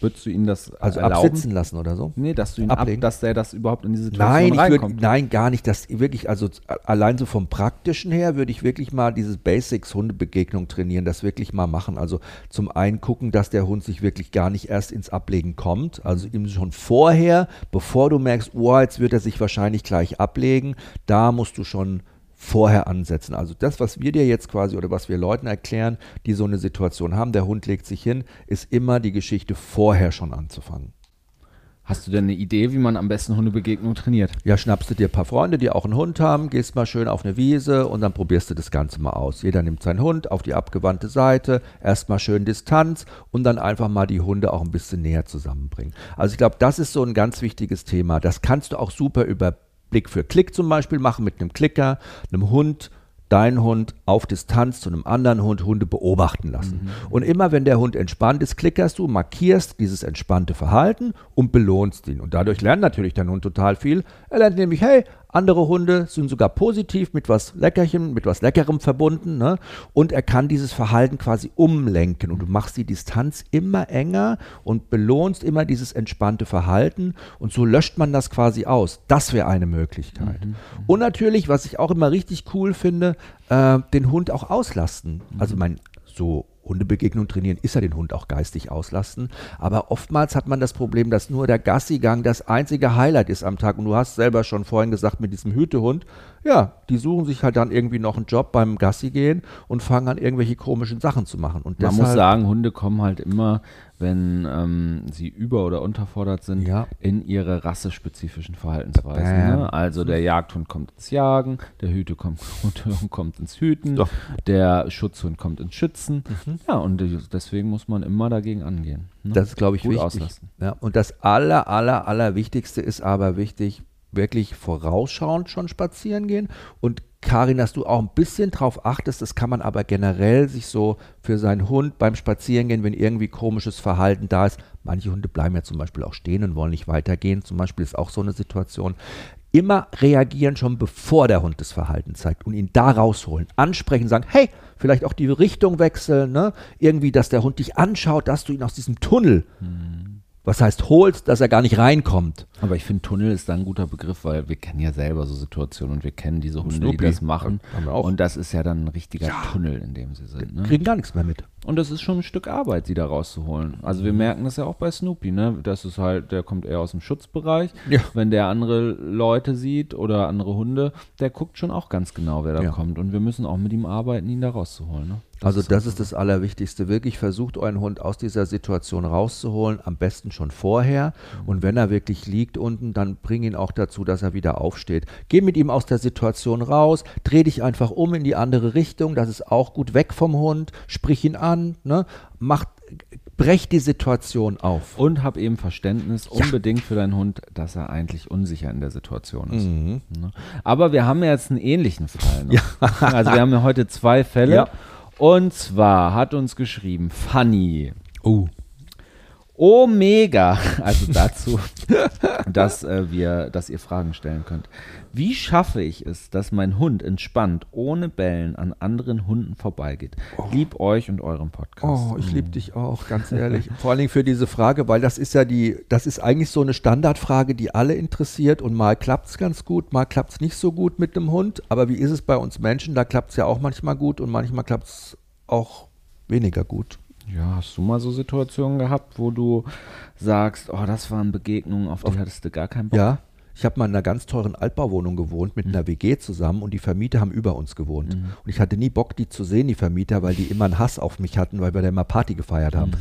Würdest du ihn das
Also
erlauben?
absitzen lassen oder so?
Nee, dass du ihn ab,
Ablegen.
dass der das überhaupt in diese Situation
Nein, ich
reinkommt.
würd, nein, gar nicht. Das wirklich, also z- allein so vom Praktischen her würde ich wirklich mal dieses Basics Hundebegegnung trainieren, das wirklich mal machen. Also zum einen gucken, dass der Hund sich wirklich gar nicht erst ins Ablegen kommt. Also ihm schon vorher, bevor du merkst, oh, jetzt wird er sich wahrscheinlich gleich ablegen, da musst du schon vorher ansetzen. Also das, was wir dir jetzt quasi oder was wir Leuten erklären, die so eine Situation haben, der Hund legt sich hin, ist immer die Geschichte vorher schon anzufangen.
Hast du denn eine Idee, wie man am besten Hundebegegnung trainiert?
Ja, schnappst du dir ein paar Freunde, die auch einen Hund haben, gehst mal schön auf eine Wiese und dann probierst du das Ganze mal aus. Jeder nimmt seinen Hund auf die abgewandte Seite, erstmal schön Distanz und dann einfach mal die Hunde auch ein bisschen näher zusammenbringen. Also ich glaube, das ist so ein ganz wichtiges Thema. Das kannst du auch super über Blick für Klick zum Beispiel machen mit einem Klicker, einem Hund, deinen Hund auf Distanz zu einem anderen Hund Hunde beobachten lassen. Und immer wenn der Hund entspannt ist, klickerst du, markierst dieses entspannte Verhalten und belohnst ihn. Und dadurch lernt natürlich dein Hund total viel. Er lernt nämlich, hey, andere Hunde sind sogar positiv mit was Leckerchen, mit was Leckerem verbunden. Ne? Und er kann dieses Verhalten quasi umlenken. Und du machst die Distanz immer enger und belohnst immer dieses entspannte Verhalten. Und so löscht man das quasi aus. Das wäre eine Möglichkeit. Und natürlich, was ich auch immer richtig cool finde, äh, den Hund auch auslasten. Also mein so Hundebegegnung trainieren ist ja den Hund auch geistig auslasten. Aber oftmals hat man das Problem, dass nur der Gassigang das einzige Highlight ist am Tag. Und du hast selber schon vorhin gesagt, mit diesem Hütehund, ja, die suchen sich halt dann irgendwie noch einen Job beim Gassi gehen und fangen an, irgendwelche komischen Sachen zu machen. Und
Man muss sagen, Hunde kommen halt immer, wenn ähm, sie über- oder unterfordert sind,
Ja.
in ihre rassespezifischen Verhaltensweisen. Ne? Also der Jagdhund kommt ins Jagen, der Hüte kommt, kommt ins Hüten,
Doch.
der Schutzhund kommt ins Schützen.
Mhm.
Ja, und deswegen muss man immer dagegen angehen. Ne?
Das ist, glaube ich,
Gut
wichtig.
auslasten.
Ja, und das aller, aller, aller Wichtigste ist aber wichtig, wirklich vorausschauend schon spazieren gehen. Und Karin, dass du auch ein bisschen drauf achtest, das kann man aber generell sich so für seinen Hund beim Spazierengehen, wenn irgendwie komisches Verhalten da ist. Manche Hunde bleiben ja zum Beispiel auch stehen und wollen nicht weitergehen. Zum Beispiel ist auch so eine Situation. Immer reagieren schon bevor der Hund das Verhalten zeigt und ihn da rausholen. Ansprechen, sagen, hey, vielleicht auch die Richtung wechseln, ne? Irgendwie, dass der Hund dich anschaut, dass du ihn aus diesem Tunnel, was heißt holst, dass er gar nicht reinkommt.
Aber ich finde, Tunnel ist da ein guter Begriff, weil wir kennen ja selber so Situationen und wir kennen diese Hunde,
Snoopy.
die das machen. Und das ist ja dann ein richtiger Tunnel, in dem sie sind. Ne?
Kriegen gar nichts mehr mit.
Und das ist schon ein Stück Arbeit, sie da rauszuholen. Also
Mhm.
wir merken das ja auch bei Snoopy, ne? Das ist halt, der kommt eher aus dem Schutzbereich.
Ja.
Wenn der andere Leute sieht oder andere Hunde, der guckt schon auch ganz genau, wer da
Ja.
kommt. Und wir müssen auch mit ihm arbeiten, ihn da rauszuholen. Ne?
Also das ist das Allerwichtigste. Wirklich versucht euren Hund aus dieser Situation rauszuholen, am besten schon vorher. Und wenn er wirklich liegt unten, dann bring ihn auch dazu, dass er wieder aufsteht. Geh mit ihm aus der Situation raus, dreh dich einfach um in die andere Richtung, das ist auch gut, weg vom Hund, sprich ihn an, ne? Macht, brech die Situation auf.
Und hab eben Verständnis unbedingt für deinen Hund, dass er eigentlich unsicher in der Situation ist.
Mhm.
Ne? Aber wir haben ja jetzt einen ähnlichen Fall. Noch. Also wir haben ja heute zwei Fälle.
Ja.
Und zwar hat uns geschrieben Fanny.
Oh.
Oh mega, also dazu, dass äh, wir, dass ihr Fragen stellen könnt. Wie schaffe ich es, dass mein Hund entspannt, ohne Bellen an anderen Hunden vorbeigeht? Lieb euch und euren Podcast.
Oh, ich liebe dich auch, ganz ehrlich. Vor allen Dingen für diese Frage, weil das ist ja die, das ist eigentlich so eine Standardfrage, die alle interessiert und mal klappt es ganz gut, mal klappt es nicht so gut mit dem Hund. Aber wie ist es bei uns Menschen? Da klappt es ja auch manchmal gut und manchmal klappt es auch weniger gut.
Ja, hast du mal so Situationen gehabt, wo du sagst, oh, das waren Begegnungen, auf die hattest du gar keinen Bock?
Ja. Ich habe mal in einer ganz teuren Altbauwohnung gewohnt mit einer WG zusammen und die Vermieter haben über uns gewohnt. Und ich hatte nie Bock, die zu sehen, die Vermieter, weil die immer einen Hass auf mich hatten, weil wir da immer Party gefeiert haben.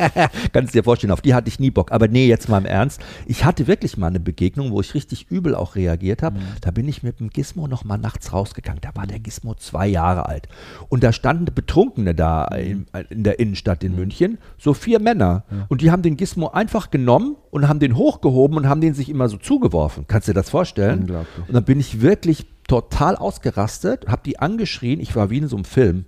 Kannst du dir vorstellen, auf die hatte ich nie Bock. Aber nee, jetzt mal im Ernst. Ich hatte wirklich mal eine Begegnung, wo ich richtig übel auch reagiert habe. Da bin ich mit dem Gizmo noch mal nachts rausgegangen. Da war der Gizmo zwei Jahre alt. Und da standen Betrunkene da in, in der Innenstadt in München, so vier Männer. Und die haben den Gizmo einfach genommen und haben den hochgehoben und haben den sich immer so zugeworfen. Gelaufen. Kannst du dir das vorstellen?
Unglaublich.
Und dann bin ich wirklich total ausgerastet, habe die angeschrien. Ich war wie in so einem Film.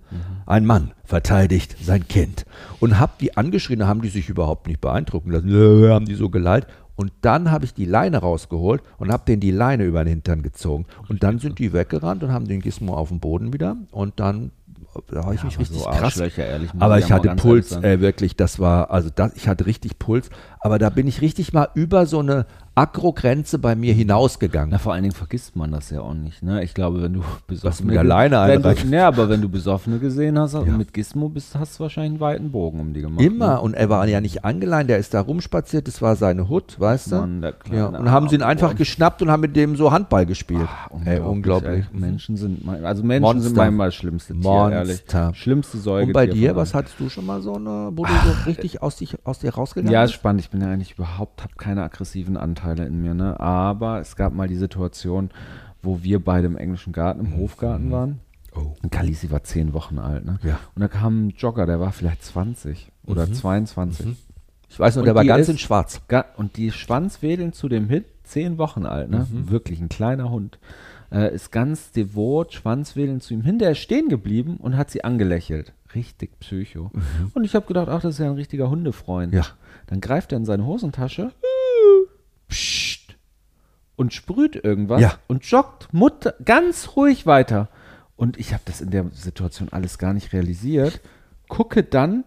Ein Mann verteidigt sein Kind. Und habe die angeschrien, da haben die sich überhaupt nicht beeindrucken lassen. Äh, haben die so geleitet. Und dann habe ich die Leine rausgeholt und habe denen die Leine über den Hintern gezogen. Und dann sind die weggerannt und haben den Gizmo auf dem Boden wieder. Und dann da habe ich mich
aber
richtig
so
krass.
Ehrlich,
aber
ich ja
hatte Puls, äh, wirklich, das war, also das, ich hatte richtig Puls, aber da bin ich richtig mal über so eine Agro-Grenze bei mir hinausgegangen.
Na, vor allen Dingen vergisst man das ja auch nicht. Ne? Ich glaube, wenn du besoffene,
mit der Leine
wenn du, ne, aber wenn du besoffene gesehen hast und
Ja.
mit Gizmo bist, hast du wahrscheinlich einen weiten Bogen um die gemacht.
Immer,
Ne?
und er war ja nicht angeleint, der ist da rumspaziert, das war seine Hut, weißt du?
Mann,
ja, und haben sie ihn einfach geschnappt und haben mit dem so Handball gespielt.
Ah,
Ey, unglaublich.
ey. Menschen sind, mein- also Menschen
Monster.
sind manchmal das schlimmste Tier, ehrlich. Schlimmste Säugetier.
Und bei dir, was hattest du schon mal so eine, wo du so richtig aus, dich, aus dir rausgegangen
Ja, ist spannend. Ich bin ja eigentlich überhaupt, habe keine aggressiven Anteile in mir, ne? Aber es gab mal die Situation, wo wir beide im englischen Garten, im Hofgarten waren.
Oh.
Und Kalisi war zehn Wochen alt, ne?
Ja.
Und da kam ein Jogger, der war vielleicht 20 oder 22.
Ich weiß nur,
Und
der war ganz
ist-
in schwarz.
Ga- Und die Schwanzwedeln zu dem Hit, zehn Wochen alt, ne? Wirklich ein kleiner Hund. Äh, ist ganz devot, Schwanzwedeln zu ihm hinterher stehen geblieben und hat sie angelächelt. Richtig Psycho. Und ich habe gedacht, ach, das ist ja ein richtiger Hundefreund.
Ja.
Dann greift er in seine Hosentasche psst, und sprüht irgendwas
Ja.
und joggt Mutter ganz ruhig weiter. Und ich habe das in der Situation alles gar nicht realisiert. Gucke dann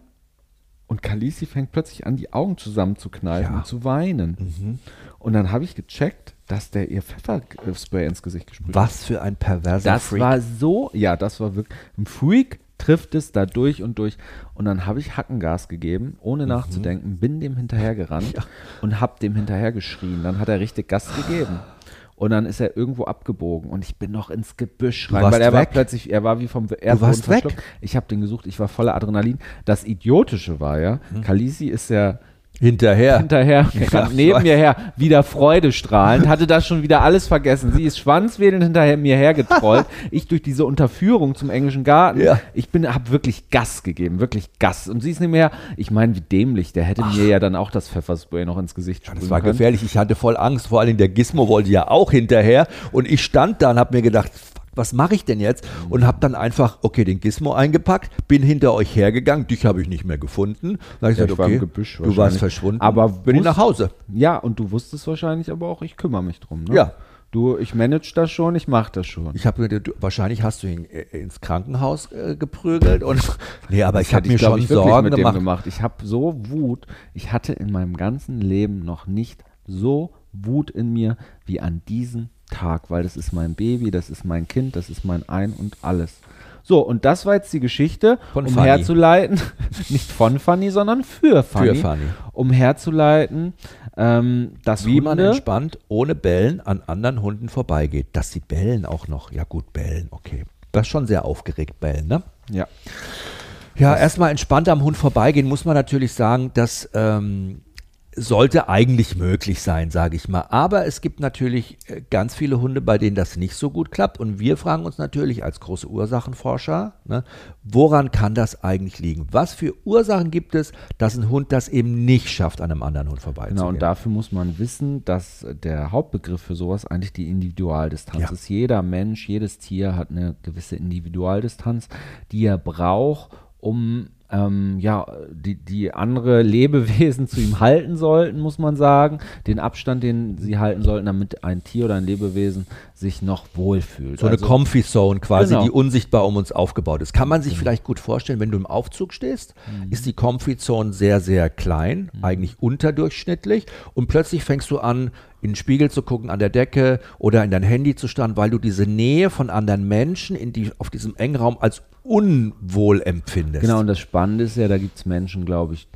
und Kalisi fängt plötzlich an, die Augen zusammenzukneifen
Ja.
und zu weinen. Und dann habe ich gecheckt, dass der ihr Pfefferspray ins Gesicht gesprüht hat.
Was für ein perverser
Das
Freak.
war so, ja, das war wirklich, ein Freak trifft es da durch und durch. Und dann habe ich Hackengas gegeben, ohne
Mhm.
nachzudenken, bin dem hinterhergerannt und habe dem hinterher geschrien. Dann hat er richtig Gas gegeben. Und dann ist er irgendwo abgebogen und ich bin noch ins Gebüsch rein, weil er war
weg?
plötzlich, er war wie vom Erdboden verschluckt. Ich habe den gesucht, ich war voller Adrenalin. Das Idiotische war ja,
Mhm.
Kalisi ist ja
Hinterher.
hinterher,
Ja,
neben mir her, wieder freudestrahlend, hatte das schon wieder alles vergessen. Sie ist schwanzwedelnd hinterher mir hergetrollt. Ich durch diese Unterführung zum englischen Garten.
Ja.
Ich bin, habe wirklich Gas gegeben, wirklich Gas. Und sie ist nicht mehr, ich meine, wie dämlich, der hätte mir ja dann auch das Pfefferspray noch ins Gesicht sprühen
Das war
können.
gefährlich. Ich hatte voll Angst. Vor allem der Gizmo wollte ja auch hinterher. Und ich stand da und habe mir gedacht, was mache ich denn jetzt? Und habe dann einfach, okay, den Gizmo eingepackt, bin hinter euch hergegangen. Dich habe ich nicht mehr gefunden. Dann habe ich
Ja,
gesagt,
ich war
okay,
Gebüsch
du warst verschwunden.
Aber
bin ich nach Hause.
Ja, und du wusstest wahrscheinlich aber auch, ich kümmere mich drum. Ne?
Ja.
Du, ich manage das schon, ich mache das schon.
Ich habe mir, wahrscheinlich hast du ihn äh, ins Krankenhaus äh, geprügelt und nee, aber ich
Das
habe
hätte
mir schon
ich,
Sorgen gemacht.
gemacht. Ich habe so Wut. Ich hatte in meinem ganzen Leben noch nicht so Wut in mir wie an diesem Tag, weil das ist mein Baby, das ist mein Kind, das ist mein Ein und alles. So, und das war jetzt die Geschichte,
Von
um
Fanny.
herzuleiten, nicht von Fanny, sondern für Fanny,
Fanny.
um herzuleiten, ähm, dass
Wie man
Hunde,
entspannt ohne Bellen an anderen Hunden vorbeigeht. Dass sie bellen auch noch. Ja gut, bellen, okay. Das ist schon sehr aufgeregt, bellen, ne?
ja,
Ja, erstmal entspannt am Hund vorbeigehen, muss man natürlich sagen, das ähm, sollte eigentlich möglich sein, sage ich mal. Aber es gibt natürlich äh, ganz viele Hunde, bei denen das nicht so gut klappt. Und wir fragen uns natürlich als große Ursachenforscher, ne, woran kann das eigentlich liegen? Was für Ursachen gibt es, dass ein Hund das eben nicht schafft, an einem anderen Hund vorbeizugehen?
Genau, und dafür muss man wissen, dass der Hauptbegriff für sowas eigentlich die Individualdistanz
Ja.
ist. Jeder Mensch, jedes Tier hat eine gewisse Individualdistanz, die er braucht, um ähm, ja, die, die andere Lebewesen zu ihm halten sollten, muss man sagen. Den Abstand, den sie halten sollten, damit ein Tier oder ein Lebewesen sich noch wohlfühlt.
So eine
Also-
Comfy Zone quasi,
Genau.
die unsichtbar um uns aufgebaut ist. Kann man sich vielleicht gut vorstellen, wenn du im Aufzug stehst,
Mhm.
ist die Comfy Zone sehr, sehr klein, eigentlich unterdurchschnittlich und plötzlich fängst du an, in den Spiegel zu gucken, an der Decke oder in dein Handy zu starren, weil du diese Nähe von anderen Menschen in die, auf diesem engen Raum als unwohl empfindest.
Genau, und das Spannende ist ja, da gibt es Menschen, glaube ich,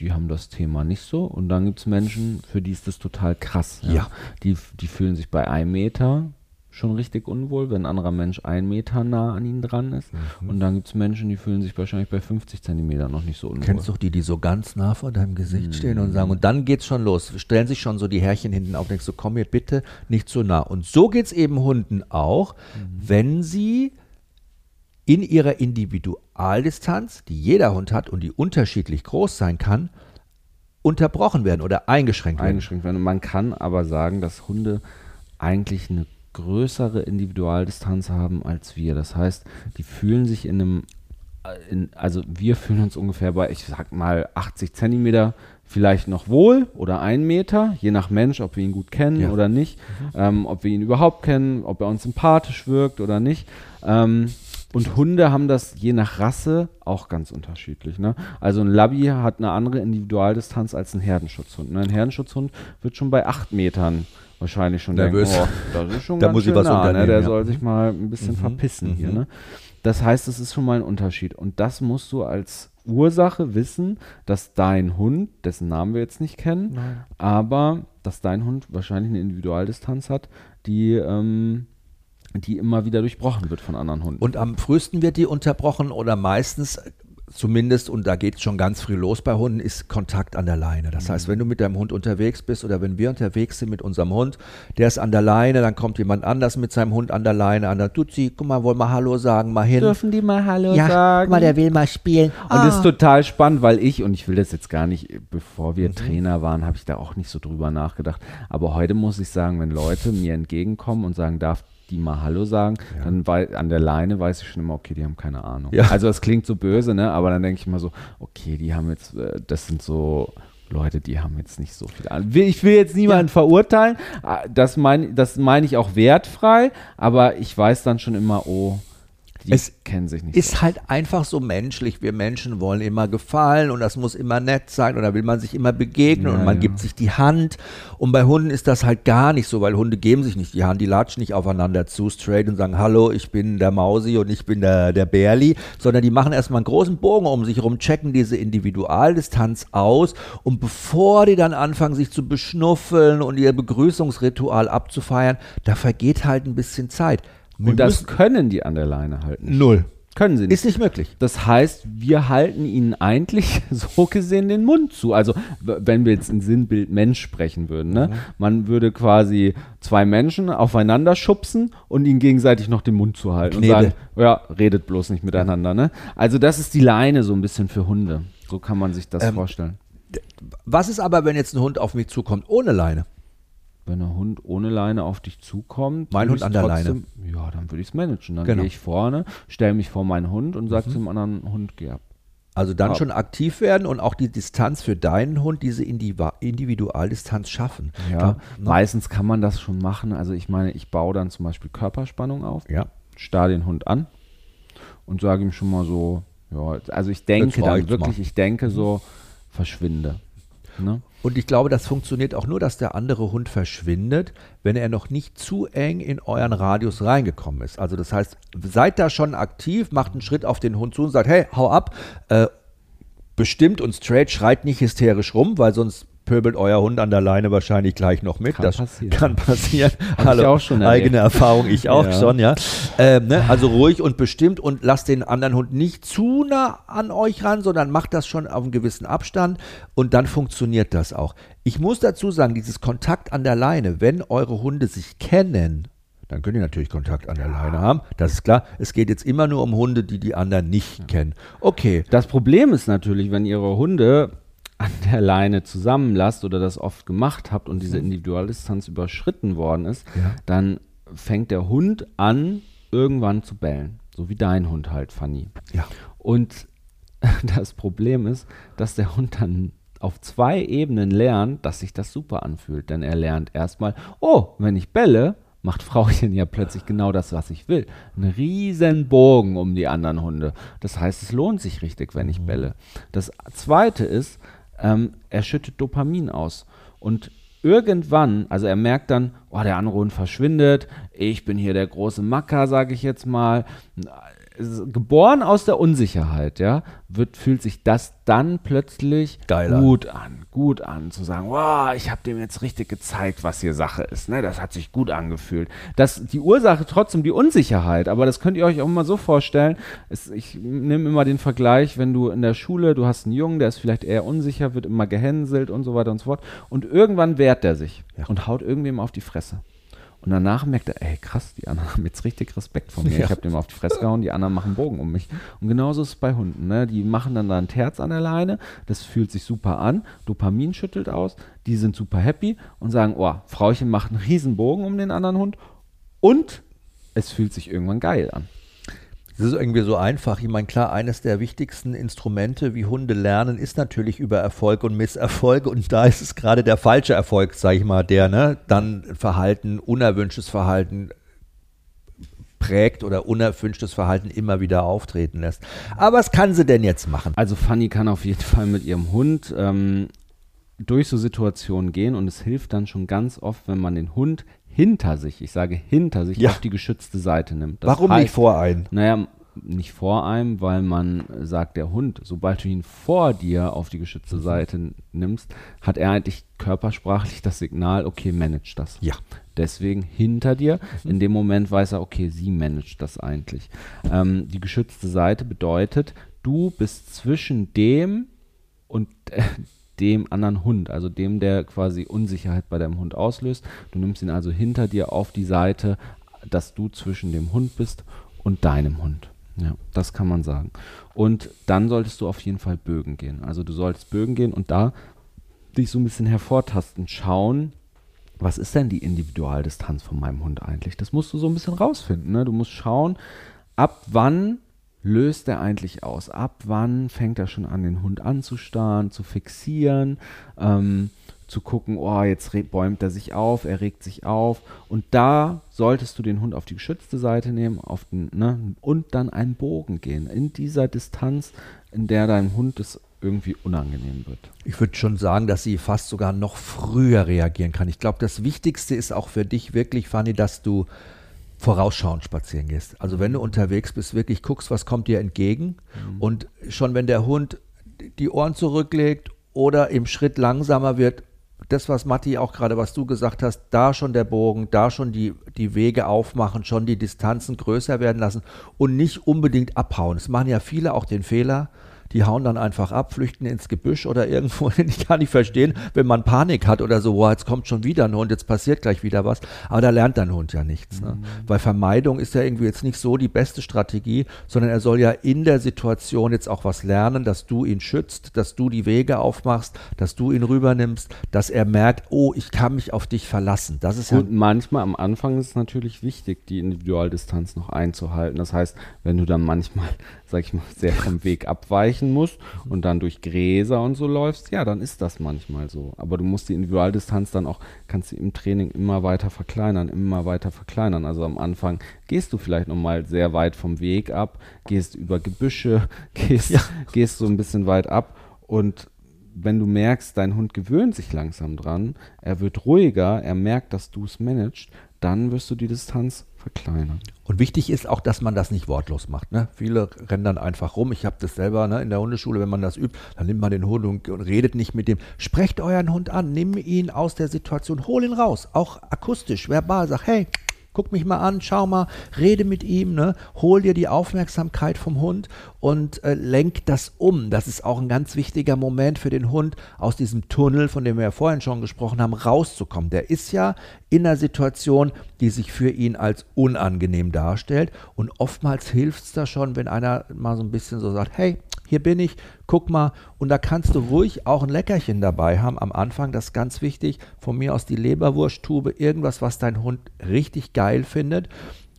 die haben das Thema nicht so. Und dann gibt es Menschen, für die ist das total krass.
Ja.
Die, die fühlen sich bei einem Meter schon richtig unwohl, wenn ein anderer Mensch ein Meter nah an ihnen dran ist.
Mhm.
Und dann gibt es Menschen, die fühlen sich wahrscheinlich bei 50 Zentimetern noch nicht so unwohl.
Kennst du die, die so ganz nah vor deinem Gesicht
Mhm.
stehen und sagen, und dann geht's schon los. Stellen sich schon so die Härchen hinten auf, denkst du, komm mir bitte nicht so nah. Und so geht's eben Hunden auch,
Mhm.
wenn sie in ihrer Individualdistanz, die jeder Hund hat und die unterschiedlich groß sein kann, unterbrochen werden oder eingeschränkt werden.
eingeschränkt werden. Und man kann aber sagen, dass Hunde eigentlich eine größere Individualdistanz haben als wir. Das heißt, die fühlen sich in einem, äh, in, also wir fühlen uns ungefähr bei, ich sag mal, 80 Zentimeter vielleicht noch wohl oder ein Meter, je nach Mensch, ob wir ihn gut kennen
Ja.
oder nicht, ähm, ob wir ihn überhaupt kennen, ob er uns sympathisch wirkt oder nicht. Ähm, und Hunde haben das je nach Rasse auch ganz unterschiedlich. Ne? Also ein Labby hat eine andere Individualdistanz als ein Herdenschutzhund. Ne? Ein Herdenschutzhund wird schon bei acht Metern wahrscheinlich schon
Nervös.
denken, oh, das ist schon
Da
ganz
muss ich was
nah, ne? Der
ja.
soll sich mal ein bisschen
Mhm,
verpissen hier.
mhm.
Ne? Das heißt, es ist schon mal ein Unterschied. Und das musst du als Ursache wissen, dass dein Hund, dessen Namen wir jetzt nicht kennen, aber dass dein Hund wahrscheinlich eine Individualdistanz hat, die, ähm, die immer wieder durchbrochen wird von anderen Hunden.
Und am frühesten wird die unterbrochen oder meistens zumindest, und da geht es schon ganz früh los bei Hunden, ist Kontakt an der Leine. Das heißt, wenn du mit deinem Hund unterwegs bist oder wenn wir unterwegs sind mit unserem Hund, der ist an der Leine, dann kommt jemand anders mit seinem Hund an der Leine an der Tutsi, guck mal, wollen wir Hallo sagen, mal hin.
Dürfen die mal Hallo
ja,
sagen?
guck mal, der will mal spielen.
Und das
Ah.
ist total spannend, weil ich, und ich will das jetzt gar nicht, bevor
Mhm.
wir Trainer waren, habe ich da auch nicht so drüber nachgedacht. Aber heute muss ich sagen, wenn Leute mir entgegenkommen und sagen, darf die mal Hallo sagen, dann wei an der Leine weiß ich schon immer, okay, die haben keine Ahnung.
Ja.
Also das klingt so böse, ne? Aber dann denke ich immer so, okay, die haben jetzt, äh, das sind so Leute, die haben jetzt nicht so viel Ahnung. Ich will jetzt niemanden verurteilen, ah, das meine das meine ich auch wertfrei, aber ich weiß dann schon immer, oh, die
Es
kennen sich nicht so.
ist halt einfach so menschlich. Wir Menschen wollen immer gefallen und das muss immer nett sein und da will man sich immer begegnen
Ja,
und man
ja.
gibt sich die Hand. Und bei Hunden ist das halt gar nicht so, weil Hunde geben sich nicht die Hand, die latschen nicht aufeinander zu straight und sagen, hallo, ich bin der Mausi und ich bin der, der Bärli, sondern die machen erstmal einen großen Bogen um sich herum, checken diese Individualdistanz aus und bevor die dann anfangen, sich zu beschnuffeln und ihr Begrüßungsritual abzufeiern, da vergeht halt ein bisschen Zeit.
Und das können die an der Leine halt nicht.
null.
Können sie nicht.
Ist nicht möglich.
Das heißt, wir halten ihnen eigentlich so gesehen den Mund zu. Also, wenn wir jetzt in Sinnbild Mensch sprechen würden, ne? Man würde quasi zwei Menschen aufeinander schubsen und ihnen gegenseitig noch den Mund zu halten
Knebel.
und sagen, ja, redet bloß nicht miteinander, ne? Also, das ist die Leine so ein bisschen für Hunde. So kann man sich das
Ähm,
vorstellen.
Was ist aber, wenn jetzt ein Hund auf mich zukommt ohne Leine?
Wenn ein Hund ohne Leine auf dich zukommt,
Mein Hund an der
trotzdem- Ja, dann würde ich es managen. Dann
Genau. Mhm.
gehe ich vorne, stelle mich vor meinen Hund und sage zum anderen Hund, geh ab.
Also dann
Ja.
schon aktiv werden und auch die Distanz für deinen Hund, diese Individualdistanz schaffen.
Ja,
Da-
meistens kann man das schon machen. Also ich meine, ich baue dann zum Beispiel Körperspannung auf,
ja.
starr den Hund an und sage ihm schon mal so, ja, also ich denke dann wirklich,
mal.
ich denke so, verschwinde. Ne?
Und ich glaube, das funktioniert auch nur, dass der andere Hund verschwindet, wenn er noch nicht zu eng in euren Radius reingekommen ist. Also das heißt, seid da schon aktiv, macht einen Schritt auf den Hund zu und sagt, hey, hau ab, äh, bestimmt und straight, schreit nicht hysterisch rum, weil sonst pöbelt euer Hund an der Leine wahrscheinlich gleich noch mit.
Kann
das
passieren.
kann passieren.
Hab ich auch schon
eigene. Erfahrung, ich auch
Ja.
schon, ja. Ähm, ne? Also ruhig und bestimmt und lasst den anderen Hund nicht zu nah an euch ran, sondern macht das schon auf einen gewissen Abstand und dann funktioniert das auch. Ich muss dazu sagen, dieses Kontakt an der Leine, wenn eure Hunde sich kennen, dann könnt ihr natürlich Kontakt an der Leine haben. Das ist klar. Es geht jetzt immer nur um Hunde, die die anderen nicht kennen. Okay.
Das Problem ist natürlich, wenn ihr eure Hunde an der Leine zusammenlasst oder das oft gemacht habt und diese Individualdistanz überschritten worden ist,
Ja.
dann fängt der Hund an, irgendwann zu bellen. So wie dein Hund halt, Fanny.
Ja.
Und das Problem ist, dass der Hund dann auf zwei Ebenen lernt, dass sich das super anfühlt. Denn er lernt erstmal, oh, wenn ich belle, macht Frauchen ja plötzlich genau das, was ich will. Einen riesen Bogen um die anderen Hunde. Das heißt, es lohnt sich richtig, wenn ich belle. Das zweite ist, ähm, er schüttet Dopamin aus. Und irgendwann, also er merkt dann, oh, der Hund verschwindet, ich bin hier der große Macker, sage ich jetzt mal. Geboren aus der Unsicherheit, ja, wird, fühlt sich das dann plötzlich
Geil an.
gut an, gut an, zu sagen, wow, ich habe dem jetzt richtig gezeigt, was hier Sache ist, ne, das hat sich gut angefühlt. Das, die Ursache trotzdem die Unsicherheit, aber das könnt ihr euch auch mal so vorstellen, es, ich nehme immer den Vergleich, wenn du in der Schule, du hast einen Jungen, der ist vielleicht eher unsicher, wird immer gehänselt und so weiter und so fort und irgendwann wehrt er sich
Ja.
und haut irgendwem auf die Fresse. Und danach merkt er, ey krass, die anderen haben jetzt richtig Respekt vor mir.
Ja.
Ich habe dem auf die Fresse gehauen, die anderen machen Bogen um mich. Und genauso ist es bei Hunden. Ne? Die machen dann da ein Terz an der Leine, das fühlt sich super an, Dopamin schüttelt aus, die sind super happy und sagen, oh, Frauchen macht einen riesen Bogen um den anderen Hund und es fühlt sich irgendwann geil an.
Das ist irgendwie so einfach. Ich meine, klar, eines der wichtigsten Instrumente, wie Hunde lernen, ist natürlich über Erfolg und Misserfolg. Und da ist es gerade der falsche Erfolg, sag ich mal, der ne, dann Verhalten, unerwünschtes Verhalten prägt oder unerwünschtes Verhalten immer wieder auftreten lässt. Aber was kann sie denn jetzt machen?
Also Fanny kann auf jeden Fall mit ihrem Hund ähm, durch so Situationen gehen und es hilft dann schon ganz oft, wenn man den Hund hinter sich, ich sage hinter sich,
Ja.
auf die geschützte Seite nimmt. Das
Warum
heißt,
nicht vor ein?
Naja, nicht vor einem, weil man sagt, der Hund, sobald du ihn vor dir auf die geschützte
Mhm.
Seite nimmst, hat er eigentlich körpersprachlich das Signal, okay, manage das.
Ja.
Deswegen hinter dir.
Mhm.
In dem Moment weiß er, okay, sie managt das eigentlich. Ähm, die geschützte Seite bedeutet, du bist zwischen dem und äh, dem anderen Hund, also dem, der quasi Unsicherheit bei deinem Hund auslöst. Du nimmst ihn also hinter dir auf die Seite, dass du zwischen dem Hund bist und deinem Hund. Ja, das kann man sagen. Und dann solltest du auf jeden Fall Bögen gehen. Also du solltest Bögen gehen und da dich so ein bisschen hervortasten, schauen, was ist denn die Individualdistanz von meinem Hund eigentlich? Das musst du so ein bisschen rausfinden. Ne? Du musst schauen, ab wann löst er eigentlich aus? Ab wann fängt er schon an, den Hund anzustarren, zu fixieren, ähm, zu gucken, oh, jetzt bäumt er sich auf, er regt sich auf. Und da solltest du den Hund auf die geschützte Seite nehmen auf den, ne, und dann einen Bogen gehen. In dieser Distanz, in der deinem Hund es irgendwie unangenehm wird.
Ich würde schon sagen, dass sie fast sogar noch früher reagieren kann. Ich glaube, das Wichtigste ist auch für dich wirklich, Fanny, dass du vorausschauend spazieren gehst. Also wenn du unterwegs bist, wirklich guckst, was kommt dir entgegen. Und schon wenn der Hund die Ohren zurücklegt oder im Schritt langsamer wird, das, was Matti auch gerade, was du gesagt hast, da schon der Bogen, da schon die, die Wege aufmachen, schon die Distanzen größer werden lassen und nicht unbedingt abhauen. Es machen ja viele auch den Fehler, die hauen dann einfach ab, flüchten ins Gebüsch oder irgendwo. Ich kann nicht verstehen, wenn man Panik hat oder so, boah, jetzt kommt schon wieder ein Hund, jetzt passiert gleich wieder was. Aber da lernt dein Hund ja nichts. Ne? Weil Vermeidung ist ja irgendwie jetzt nicht so die beste Strategie, sondern er soll ja in der Situation jetzt auch was lernen, dass du ihn schützt, dass du die Wege aufmachst, dass du ihn rübernimmst, dass er merkt, oh, ich kann mich auf dich verlassen. Das ist ja
Und manchmal am Anfang ist es natürlich wichtig, die Individualdistanz noch einzuhalten. Das heißt, wenn du dann manchmal, sag ich mal, sehr vom Weg abweichen musst und dann durch Gräser und so läufst, ja, dann ist das manchmal so. Aber du musst die Individualdistanz dann auch, kannst du im Training immer weiter verkleinern, immer weiter verkleinern. Also am Anfang gehst du vielleicht nochmal sehr weit vom Weg ab, gehst über Gebüsche, gehst, gehst so ein bisschen weit ab und wenn du merkst, dein Hund gewöhnt sich langsam dran, er wird ruhiger, er merkt, dass du es managst, dann wirst du die Distanz verkleinern.
Und wichtig ist auch, dass man das nicht wortlos macht. Ne? Viele rennen dann einfach rum. Ich habe das selber ne, in der Hundeschule, wenn man das übt, dann nimmt man den Hund und, und redet nicht mit dem. Sprecht euren Hund an, nimm ihn aus der Situation, hol ihn raus, auch akustisch, verbal. Sag, hey, guck mich mal an, schau mal, rede mit ihm, ne? hol dir die Aufmerksamkeit vom Hund und äh, lenk das um. Das ist auch ein ganz wichtiger Moment für den Hund, aus diesem Tunnel, von dem wir ja vorhin schon gesprochen haben, rauszukommen. Der ist ja in einer Situation, die sich für ihn als unangenehm darstellt. Und oftmals hilft es da schon, wenn einer mal so ein bisschen so sagt, hey, hier bin ich, guck mal. Und da kannst du ruhig auch ein Leckerchen dabei haben am Anfang, das ist ganz wichtig. Von mir aus die Leberwursttube, irgendwas, was dein Hund richtig geil findet.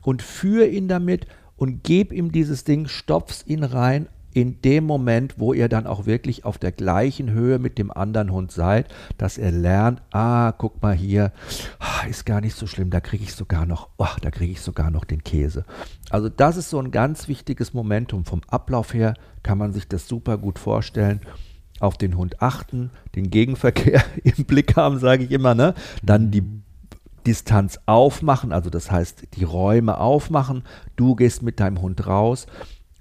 Und führ ihn damit und gib ihm dieses Ding, stopf's ihn rein, in dem Moment, wo ihr dann auch wirklich auf der gleichen Höhe mit dem anderen Hund seid, dass er lernt, ah, guck mal hier, ah, ist gar nicht so schlimm, da kriege ich sogar noch, oh, da kriege ich sogar noch den Käse. Also das ist so ein ganz wichtiges Momentum. Vom Ablauf her kann man sich das super gut vorstellen. Auf den Hund achten, den Gegenverkehr im Blick haben, sage ich immer, ne? Dann die Distanz aufmachen, also das heißt die Räume aufmachen. Du gehst mit deinem Hund raus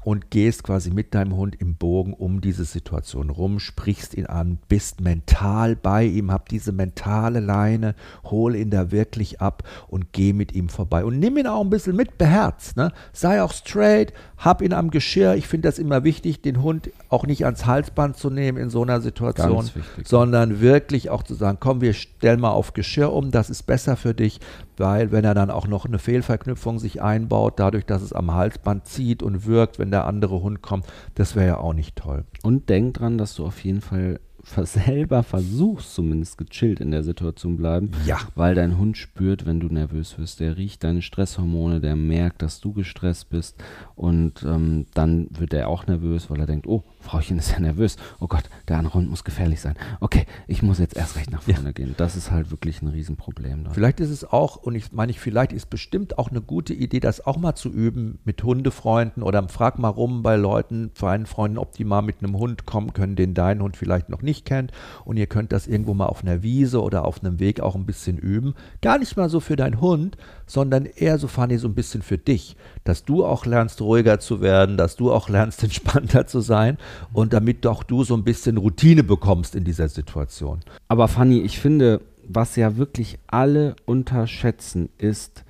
und gehst quasi mit deinem Hund im Bogen um diese Situation rum, sprichst ihn an, bist mental bei ihm, hab diese mentale Leine, hol ihn da wirklich ab und geh mit ihm vorbei. Und nimm ihn auch ein bisschen mit, beherzt. Ne? Sei auch straight, hab ihn am Geschirr. Ich finde das immer wichtig, den Hund auch nicht ans Halsband zu nehmen in so einer Situation, sondern wirklich auch zu sagen, komm, wir stellen mal auf Geschirr um, das ist besser für dich, weil wenn er dann auch noch eine Fehlverknüpfung sich einbaut, dadurch, dass es am Halsband zieht und wirkt, wenn der andere Hund kommt, das wäre ja auch nicht toll.
Und denk dran, dass du auf jeden Fall selber versuchst, zumindest gechillt in der Situation bleiben.
Ja.
Weil dein Hund spürt, wenn du nervös wirst. Der riecht deine Stresshormone, der merkt, dass du gestresst bist. Und ähm, dann wird er auch nervös, weil er denkt, oh, Frauchen ist ja nervös. Oh Gott, der andere Hund muss gefährlich sein. Okay, ich muss jetzt erst recht nach vorne ja. gehen. Das ist halt wirklich ein Riesenproblem.
Dort. Vielleicht ist es auch, und ich meine, vielleicht ist bestimmt auch eine gute Idee, das auch mal zu üben mit Hundefreunden oder frag mal rum bei Leuten, Freunden, ob die mal mit einem Hund kommen können, den dein Hund vielleicht noch nicht kennt. Und ihr könnt das irgendwo mal auf einer Wiese oder auf einem Weg auch ein bisschen üben. Gar nicht mal so für deinen Hund, sondern eher so, Fanny, so ein bisschen für dich. Dass du auch lernst, ruhiger zu werden, dass du auch lernst, entspannter zu sein und damit auch du so ein bisschen Routine bekommst in dieser Situation.
Aber Fanny, ich finde, was ja wirklich alle unterschätzen, ist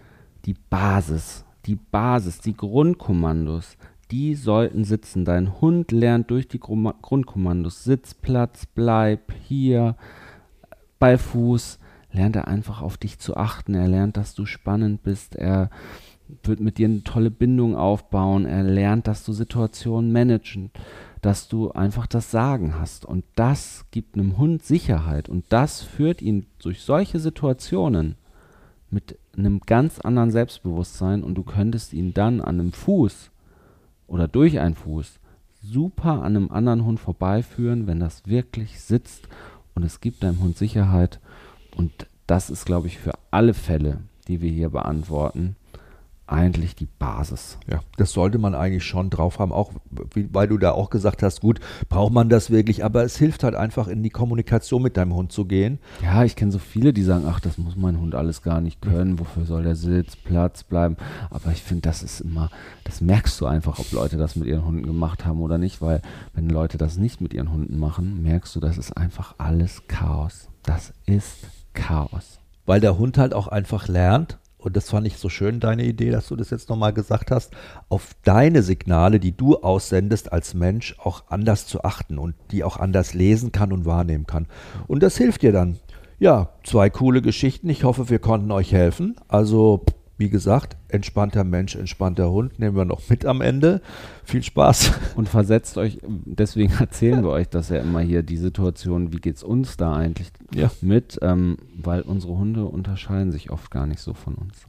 die Basis. Die Basis, die Grundkommandos, die sollten sitzen. Dein Hund lernt durch die Grundkommandos Sitz, Platz, bleib, hier, bei Fuß, lernt er einfach auf dich zu achten. Er lernt, dass du spannend bist. Er wird mit dir eine tolle Bindung aufbauen. Er lernt, dass du Situationen managen dass du einfach das Sagen hast. Und das gibt einem Hund Sicherheit. Und das führt ihn durch solche Situationen mit einem ganz anderen Selbstbewusstsein. Und du könntest ihn dann an einem Fuß oder durch einen Fuß super an einem anderen Hund vorbeiführen, wenn das wirklich sitzt. Und es gibt deinem Hund Sicherheit. Und das ist, glaube ich, für alle Fälle, die wir hier beantworten, eigentlich die Basis.
Ja, das sollte man eigentlich schon drauf haben, auch weil du da auch gesagt hast, gut, braucht man das wirklich, aber es hilft halt einfach in die Kommunikation mit deinem Hund zu gehen.
Ja, ich kenne so viele, die sagen, ach, das muss mein Hund alles gar nicht können, wofür soll der Sitz, Platz bleiben, aber ich finde, das ist immer, das merkst du einfach, ob Leute das mit ihren Hunden gemacht haben oder nicht, weil wenn Leute das nicht mit ihren Hunden machen, merkst du, das ist einfach alles Chaos. Das ist Chaos.
Weil der Hund halt auch einfach lernt, und das fand ich so schön, deine Idee, dass du das jetzt nochmal gesagt hast, auf deine Signale, die du aussendest als Mensch, auch anders zu achten und die auch anders lesen kann und wahrnehmen kann. Und das hilft dir dann. Ja, zwei coole Geschichten. Ich hoffe, wir konnten euch helfen. Also wie gesagt, entspannter Mensch, entspannter Hund nehmen wir noch mit am Ende. Viel Spaß.
Und versetzt euch, deswegen erzählen wir euch das ja immer hier, die Situation, wie geht es uns da eigentlich ja. mit, ähm, weil unsere Hunde unterscheiden sich oft gar nicht so von uns.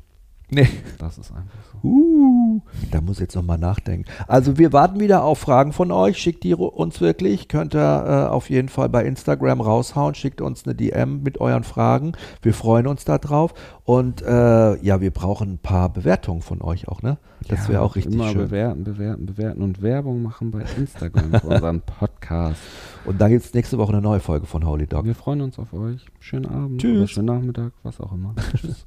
Nee.
Das ist einfach
so. Uh, da muss ich jetzt nochmal nachdenken. Also wir warten wieder auf Fragen von euch. Schickt die uns wirklich. Könnt ihr äh, auf jeden Fall bei Instagram raushauen. Schickt uns eine DM mit euren Fragen. Wir freuen uns darauf. Und äh, ja, wir brauchen ein paar Bewertungen von euch auch, ne? Das wäre auch richtig
immer
schön.
bewerten, bewerten, bewerten und Werbung machen bei Instagram für unseren Podcast.
Und da gibt es nächste Woche eine neue Folge von Holy Dog.
Wir freuen uns auf euch. Schönen Abend.
Tschüss.
schönen Nachmittag, was auch immer. Tschüss.